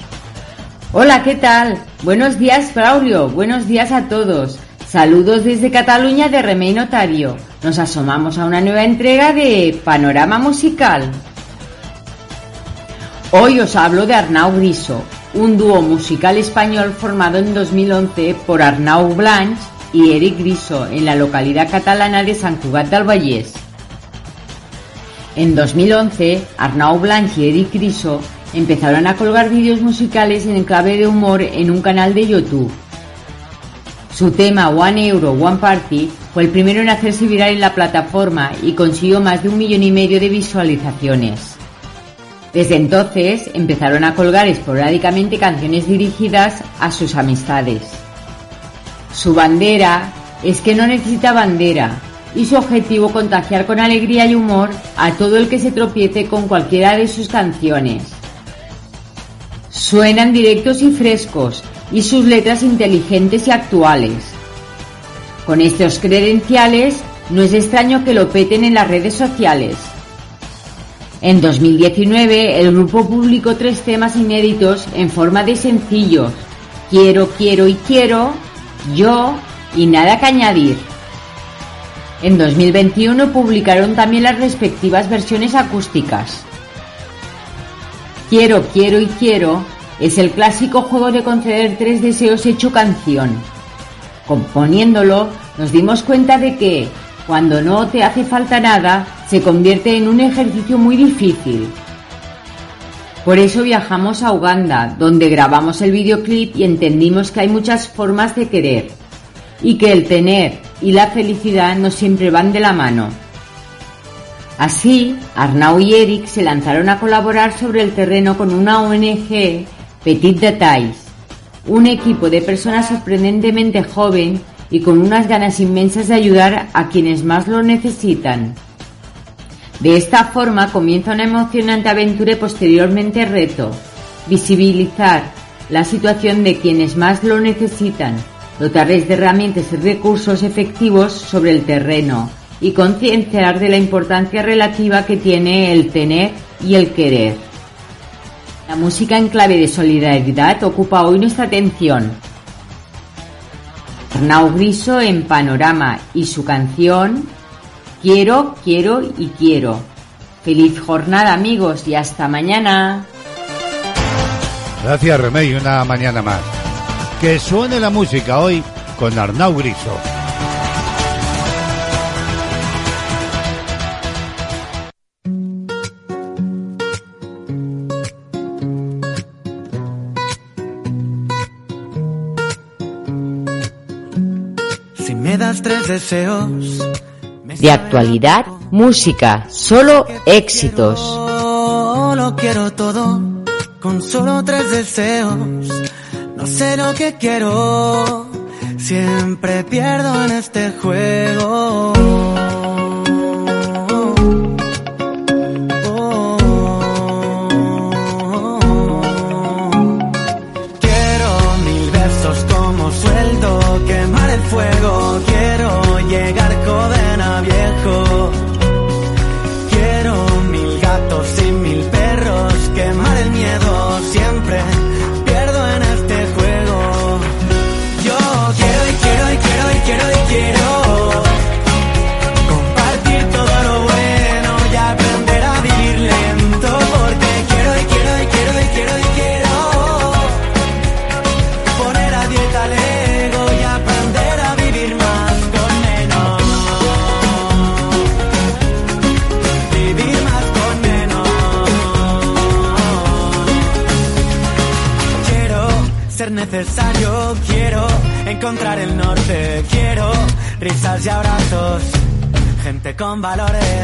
Hola, ¿qué tal? Buenos días, Braulio. Buenos días a todos. Saludos desde Cataluña de Remey Notario. Nos asomamos a una nueva entrega de Panorama Musical. Hoy os hablo de Arnau Griso, un dúo musical español formado en 2011 por Arnau Blanch y Eric Griso en la localidad catalana de Sant Cugat del Vallès. En 2011, Arnau Blanch y Eric Griso empezaron a colgar vídeos musicales en clave de humor en un canal de YouTube. Su tema One Euro One Party fue el primero en hacerse viral en la plataforma y consiguió más de un millón y medio de visualizaciones. Desde entonces empezaron a colgar esporádicamente canciones dirigidas a sus amistades. Su bandera es que no necesita bandera y su objetivo contagiar con alegría y humor a todo el que se tropiece con cualquiera de sus canciones. Suenan directos y frescos y sus letras inteligentes y actuales. Con estos credenciales no es extraño que lo peten en las redes sociales. En 2019 el grupo publicó tres temas inéditos en forma de sencillos, Quiero, quiero y quiero, Yo y Nada que añadir. En 2021 publicaron también las respectivas versiones acústicas. Quiero, quiero y quiero es el clásico juego de conceder tres deseos hecho canción. Componiéndolo, nos dimos cuenta de que, cuando no te hace falta nada, se convierte en un ejercicio muy difícil. Por eso viajamos a Uganda, donde grabamos el videoclip y entendimos que hay muchas formas de querer, y que el tener y la felicidad no siempre van de la mano. Así, Arnau y Eric se lanzaron a colaborar sobre el terreno con una ONG, Petit Details, un equipo de personas sorprendentemente joven y con unas ganas inmensas de ayudar a quienes más lo necesitan. De esta forma comienza una emocionante aventura y posteriormente reto, visibilizar la situación de quienes más lo necesitan, dotarles de herramientas y recursos efectivos sobre el terreno y concienciar de la importancia relativa que tiene el tener y el querer. La música en clave de solidaridad ocupa hoy nuestra atención. Arnau Griso en Panorama y su canción Quiero, quiero y quiero. Feliz jornada amigos y hasta mañana. Gracias Remey, una mañana más. Que suene la música hoy con Arnau Griso. De actualidad, música, solo éxitos. lo quiero todo, con solo tres deseos. No sé lo que quiero, siempre pierdo en este juego. con valores.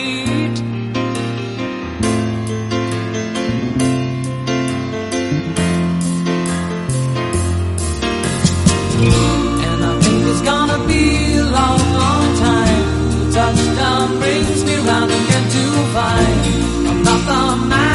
to find. I'm not the man.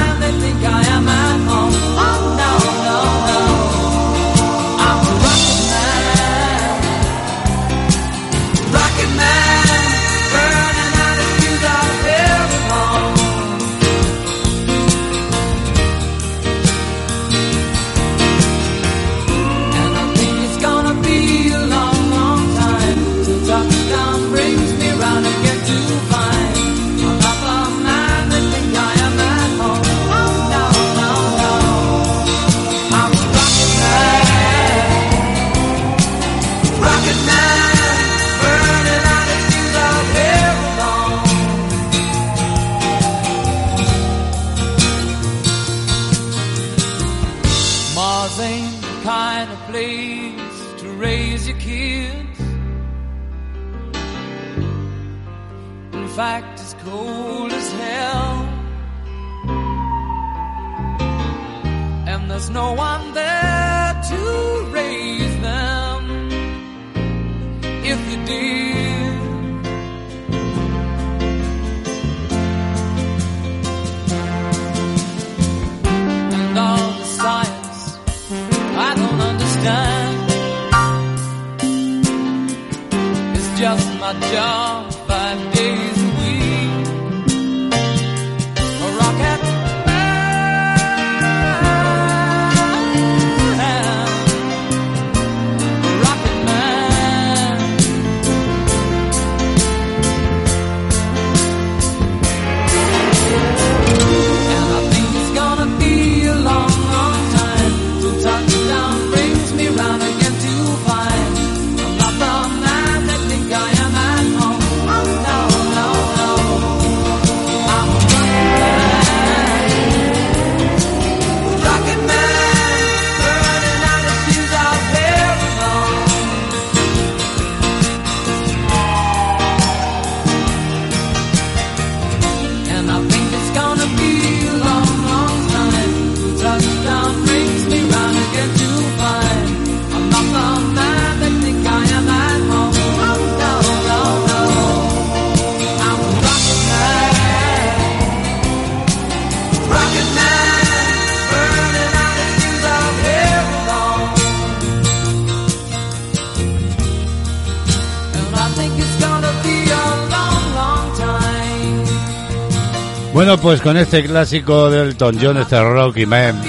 Bueno, pues con este clásico del Elton John, este Rocky Man,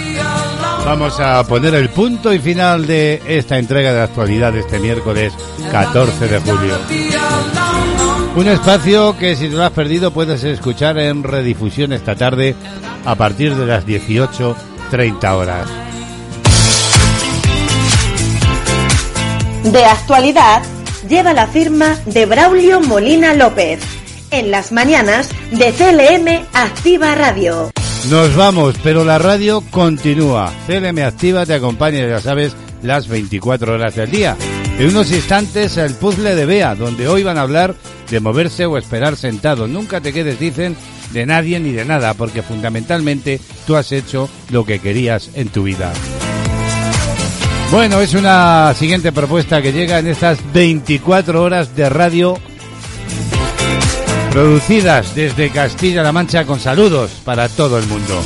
vamos a poner el punto y final de esta entrega de actualidad de este miércoles 14 de julio. Un espacio que si te lo has perdido puedes escuchar en redifusión esta tarde a partir de las 18.30 horas. De actualidad lleva la firma de Braulio Molina López. En las mañanas de CLM Activa Radio. Nos vamos, pero la radio continúa. CLM Activa te acompaña, ya sabes, las 24 horas del día. En unos instantes el puzzle de Bea, donde hoy van a hablar de moverse o esperar sentado. Nunca te quedes, dicen, de nadie ni de nada, porque fundamentalmente tú has hecho lo que querías en tu vida. Bueno, es una siguiente propuesta que llega en estas 24 horas de radio producidas desde Castilla-La Mancha con saludos para todo el mundo.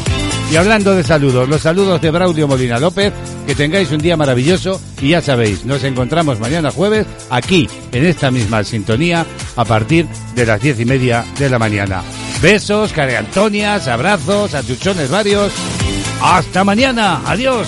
Y hablando de saludos, los saludos de Braulio Molina López, que tengáis un día maravilloso y ya sabéis, nos encontramos mañana jueves aquí, en esta misma sintonía, a partir de las diez y media de la mañana. Besos, careantonias, abrazos, achuchones varios. Hasta mañana, adiós.